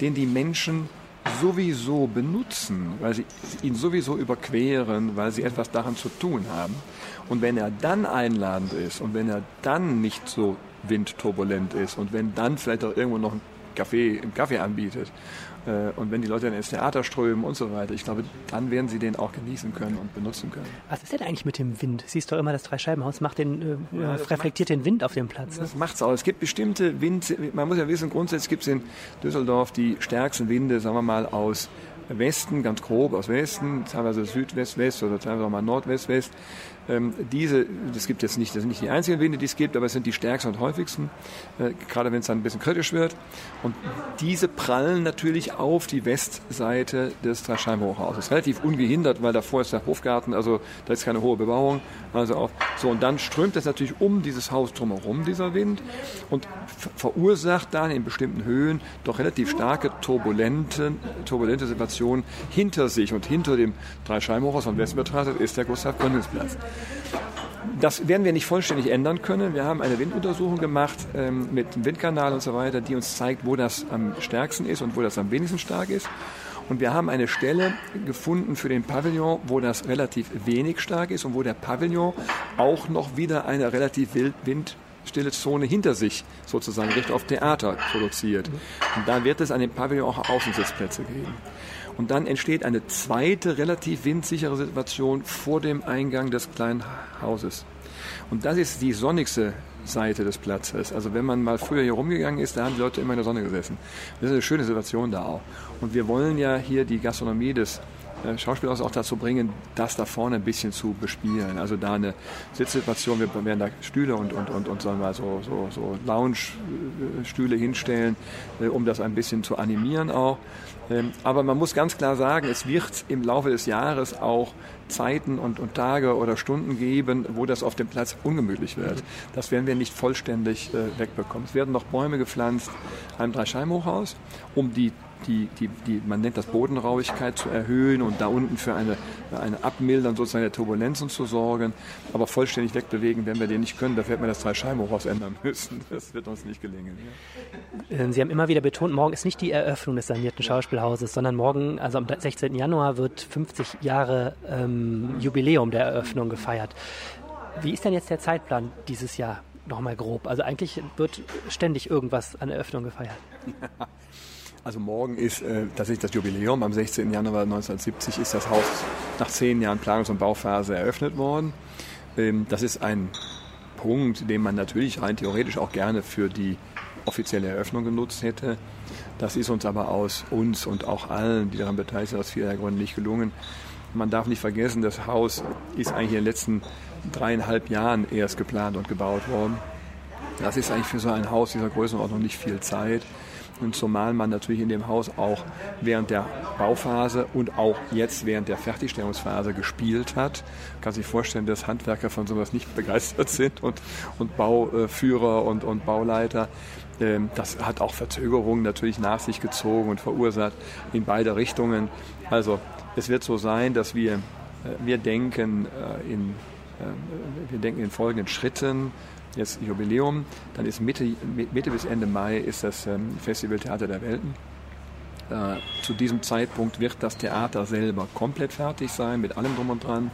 den die Menschen sowieso benutzen, weil sie ihn sowieso überqueren, weil sie etwas daran zu tun haben. Und wenn er dann einladend ist und wenn er dann nicht so windturbulent ist und wenn dann vielleicht auch irgendwo noch ein Kaffee, einen Kaffee anbietet äh, und wenn die Leute dann ins Theater strömen und so weiter, ich glaube, dann werden sie den auch genießen können und benutzen können. Was ist denn eigentlich mit dem Wind? Siehst du immer, das Dreischeibenhaus macht den, äh, ja, reflektiert macht, den Wind auf dem Platz. Ne? Das macht es auch. Es gibt bestimmte Wind, man muss ja wissen, grundsätzlich gibt es in Düsseldorf die stärksten Winde, sagen wir mal, aus Westen, ganz grob aus Westen, teilweise Südwest-West oder teilweise auch mal Nordwest-West. Ähm, diese, das gibt jetzt nicht, das sind nicht die einzigen Winde, die es gibt, aber es sind die stärksten und häufigsten, äh, gerade wenn es dann ein bisschen kritisch wird. Und diese prallen natürlich auf die Westseite des Dreischeibenhochhauses. Relativ ungehindert, weil davor ist der Hofgarten, also da ist keine hohe Bebauung. Also auch, so, und dann strömt es natürlich um dieses Haus drumherum, dieser Wind, und verursacht dann in bestimmten Höhen doch relativ starke turbulente, turbulente Situationen hinter sich. Und hinter dem Dreischeibenhochhaus von Westen betrachtet ist der Gustav Gründungsplatz. Das werden wir nicht vollständig ändern können. Wir haben eine Winduntersuchung gemacht ähm, mit dem Windkanal und so weiter, die uns zeigt, wo das am stärksten ist und wo das am wenigsten stark ist. Und wir haben eine Stelle gefunden für den Pavillon, wo das relativ wenig stark ist und wo der Pavillon auch noch wieder eine relativ windstille Zone hinter sich sozusagen Richtung auf Theater produziert. Und da wird es an dem Pavillon auch Außensitzplätze geben. Und dann entsteht eine zweite, relativ windsichere Situation vor dem Eingang des kleinen Hauses. Und das ist die sonnigste Seite des Platzes. Also wenn man mal früher hier rumgegangen ist, da haben die Leute immer in der Sonne gesessen. Das ist eine schöne Situation da auch. Und wir wollen ja hier die Gastronomie des äh, Schauspielhaus auch dazu bringen, das da vorne ein bisschen zu bespielen. Also da eine Sitzsituation, wir werden da Stühle und, und, und, und sagen wir mal so, so, so Lounge-Stühle hinstellen, äh, um das ein bisschen zu animieren auch. Ähm, aber man muss ganz klar sagen, es wird im Laufe des Jahres auch Zeiten und, und Tage oder Stunden geben, wo das auf dem Platz ungemütlich wird. Das werden wir nicht vollständig äh, wegbekommen. Es werden noch Bäume gepflanzt einem Dreischeibenhochhaus, um die die, die, die, man nennt das Bodenrauigkeit zu erhöhen und da unten für eine, eine Abmildern sozusagen der Turbulenzen zu sorgen. Aber vollständig wegbewegen werden wir den nicht können. Dafür hätten wir das Dreischeibenhochhaus ändern müssen. *laughs* Das wird uns nicht gelingen. Ähm, Sie haben immer wieder betont, morgen ist nicht die Eröffnung des sanierten Schauspielhauses, sondern morgen, also am 16. Januar, wird 50 Jahre ähm, Jubiläum der Eröffnung gefeiert. Wie ist denn jetzt der Zeitplan dieses Jahr? Nochmal grob. Also eigentlich wird ständig irgendwas an Eröffnung gefeiert. *laughs* Also morgen ist äh, tatsächlich das Jubiläum. Am 16. Januar 1970 ist das Haus nach zehn Jahren Planungs- und Bauphase eröffnet worden. Ähm, das ist ein Punkt, den man natürlich rein theoretisch auch gerne für die offizielle Eröffnung genutzt hätte. Das ist uns aber aus uns und auch allen, die daran beteiligt sind, aus vieler Gründen nicht gelungen. Man darf nicht vergessen, das Haus ist eigentlich in den letzten dreieinhalb Jahren erst geplant und gebaut worden. Das ist eigentlich für so ein Haus dieser Größenordnung nicht viel Zeit. Und zumal man natürlich in dem Haus auch während der Bauphase und auch jetzt während der Fertigstellungsphase gespielt hat. Man kann sich vorstellen, dass Handwerker von sowas nicht *laughs* begeistert sind und, und Bauführer und, und Bauleiter. Ähm, das hat auch Verzögerungen natürlich nach sich gezogen und verursacht in beide Richtungen. Also es wird so sein, dass wir, äh, wir denken äh, in äh, wir denken in folgenden Schritten jetzt Jubiläum. Dann ist Mitte, Mitte bis Ende Mai ist das ähm, Festival Theater der Welten. Äh, zu diesem Zeitpunkt wird das Theater selber komplett fertig sein, mit allem drum und dran.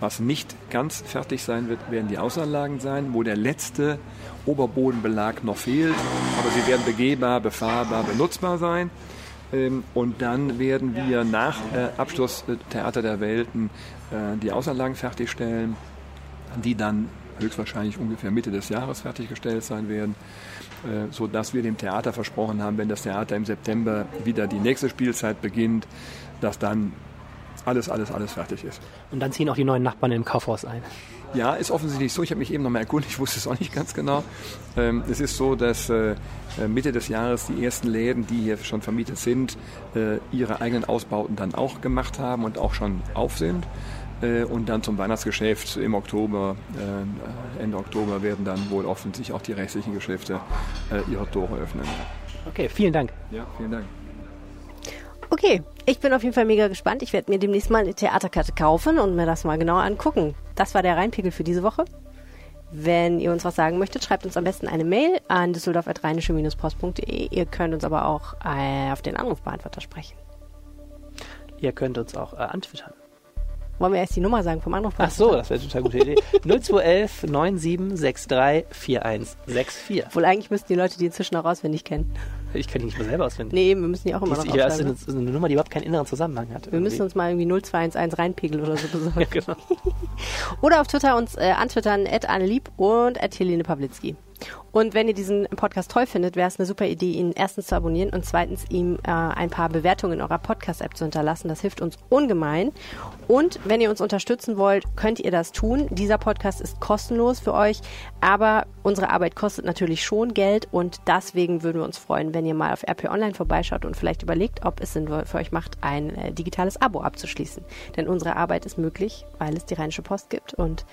Was nicht ganz fertig sein wird, werden die Außenanlagen sein, wo der letzte Oberbodenbelag noch fehlt. Aber sie werden begehbar, befahrbar, benutzbar sein. Ähm, und dann werden wir nach äh, Abschluss äh, Theater der Welten die Außenanlagen fertigstellen, die dann höchstwahrscheinlich ungefähr Mitte des Jahres fertiggestellt sein werden, sodass wir dem Theater versprochen haben, wenn das Theater im September wieder die nächste Spielzeit beginnt, dass dann alles, alles, alles fertig ist. Und dann ziehen auch die neuen Nachbarn im Kaufhaus ein. Ja, ist offensichtlich so. Ich habe mich eben noch mal erkundigt, ich wusste es auch nicht ganz genau. Ähm, es ist so, dass äh, Mitte des Jahres die ersten Läden, die hier schon vermietet sind, äh, ihre eigenen Ausbauten dann auch gemacht haben und auch schon auf sind. Äh, und dann zum Weihnachtsgeschäft im Oktober, äh, Ende Oktober werden dann wohl offensichtlich auch die restlichen Geschäfte äh, ihre Tore öffnen. Okay, vielen Dank. Ja, vielen Dank. Okay, ich bin auf jeden Fall mega gespannt. Ich werde mir demnächst mal eine Theaterkarte kaufen und mir das mal genauer angucken. Das war der Rheinpegel für diese Woche. Wenn ihr uns was sagen möchtet, schreibt uns am besten eine Mail an düsseldorf.rheinische-post.de. Ihr könnt uns aber auch auf den Anrufbeantworter sprechen. Ihr könnt uns auch äh, antwittern. Wollen wir erst die Nummer sagen vom Anrufbeantworter? Ach so, das wäre eine total gute Idee. 0211 9763 4164. Wohl eigentlich müssten die Leute die inzwischen auch auswendig kennen. Ich kann die nicht mehr selber auswendig. Nee, wir müssen die auch immer noch ich, ja, das ist eine, eine Nummer, die überhaupt keinen inneren Zusammenhang hat. Wir irgendwie. müssen uns mal irgendwie 0211 reinpegeln oder so besorgen. *laughs* Ja, genau. *laughs* Oder auf Twitter uns äh, antwittern, at Annelieb und at Helene Pawlitzki. Und wenn ihr diesen Podcast toll findet, wäre es eine super Idee, ihn erstens zu abonnieren und zweitens ihm äh, ein paar Bewertungen in eurer Podcast-App zu hinterlassen. Das hilft uns ungemein. Und wenn ihr uns unterstützen wollt, könnt ihr das tun. Dieser Podcast ist kostenlos für euch, aber unsere Arbeit kostet natürlich schon Geld und deswegen würden wir uns freuen, wenn ihr mal auf RP Online vorbeischaut und vielleicht überlegt, ob es Sinn für euch macht, ein äh, digitales Abo abzuschließen. Denn unsere Arbeit ist möglich, weil es die Rheinische Post gibt und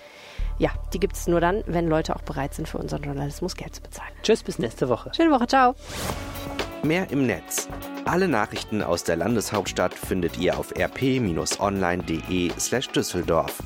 ja, die gibt es nur dann, wenn Leute auch bereit sind, für unseren Journalismus Geld zu bezahlen. Tschüss, bis nächste Woche. Schöne Woche, ciao. Mehr im Netz. Alle Nachrichten aus der Landeshauptstadt findet ihr auf rp-online.de slash Düsseldorf.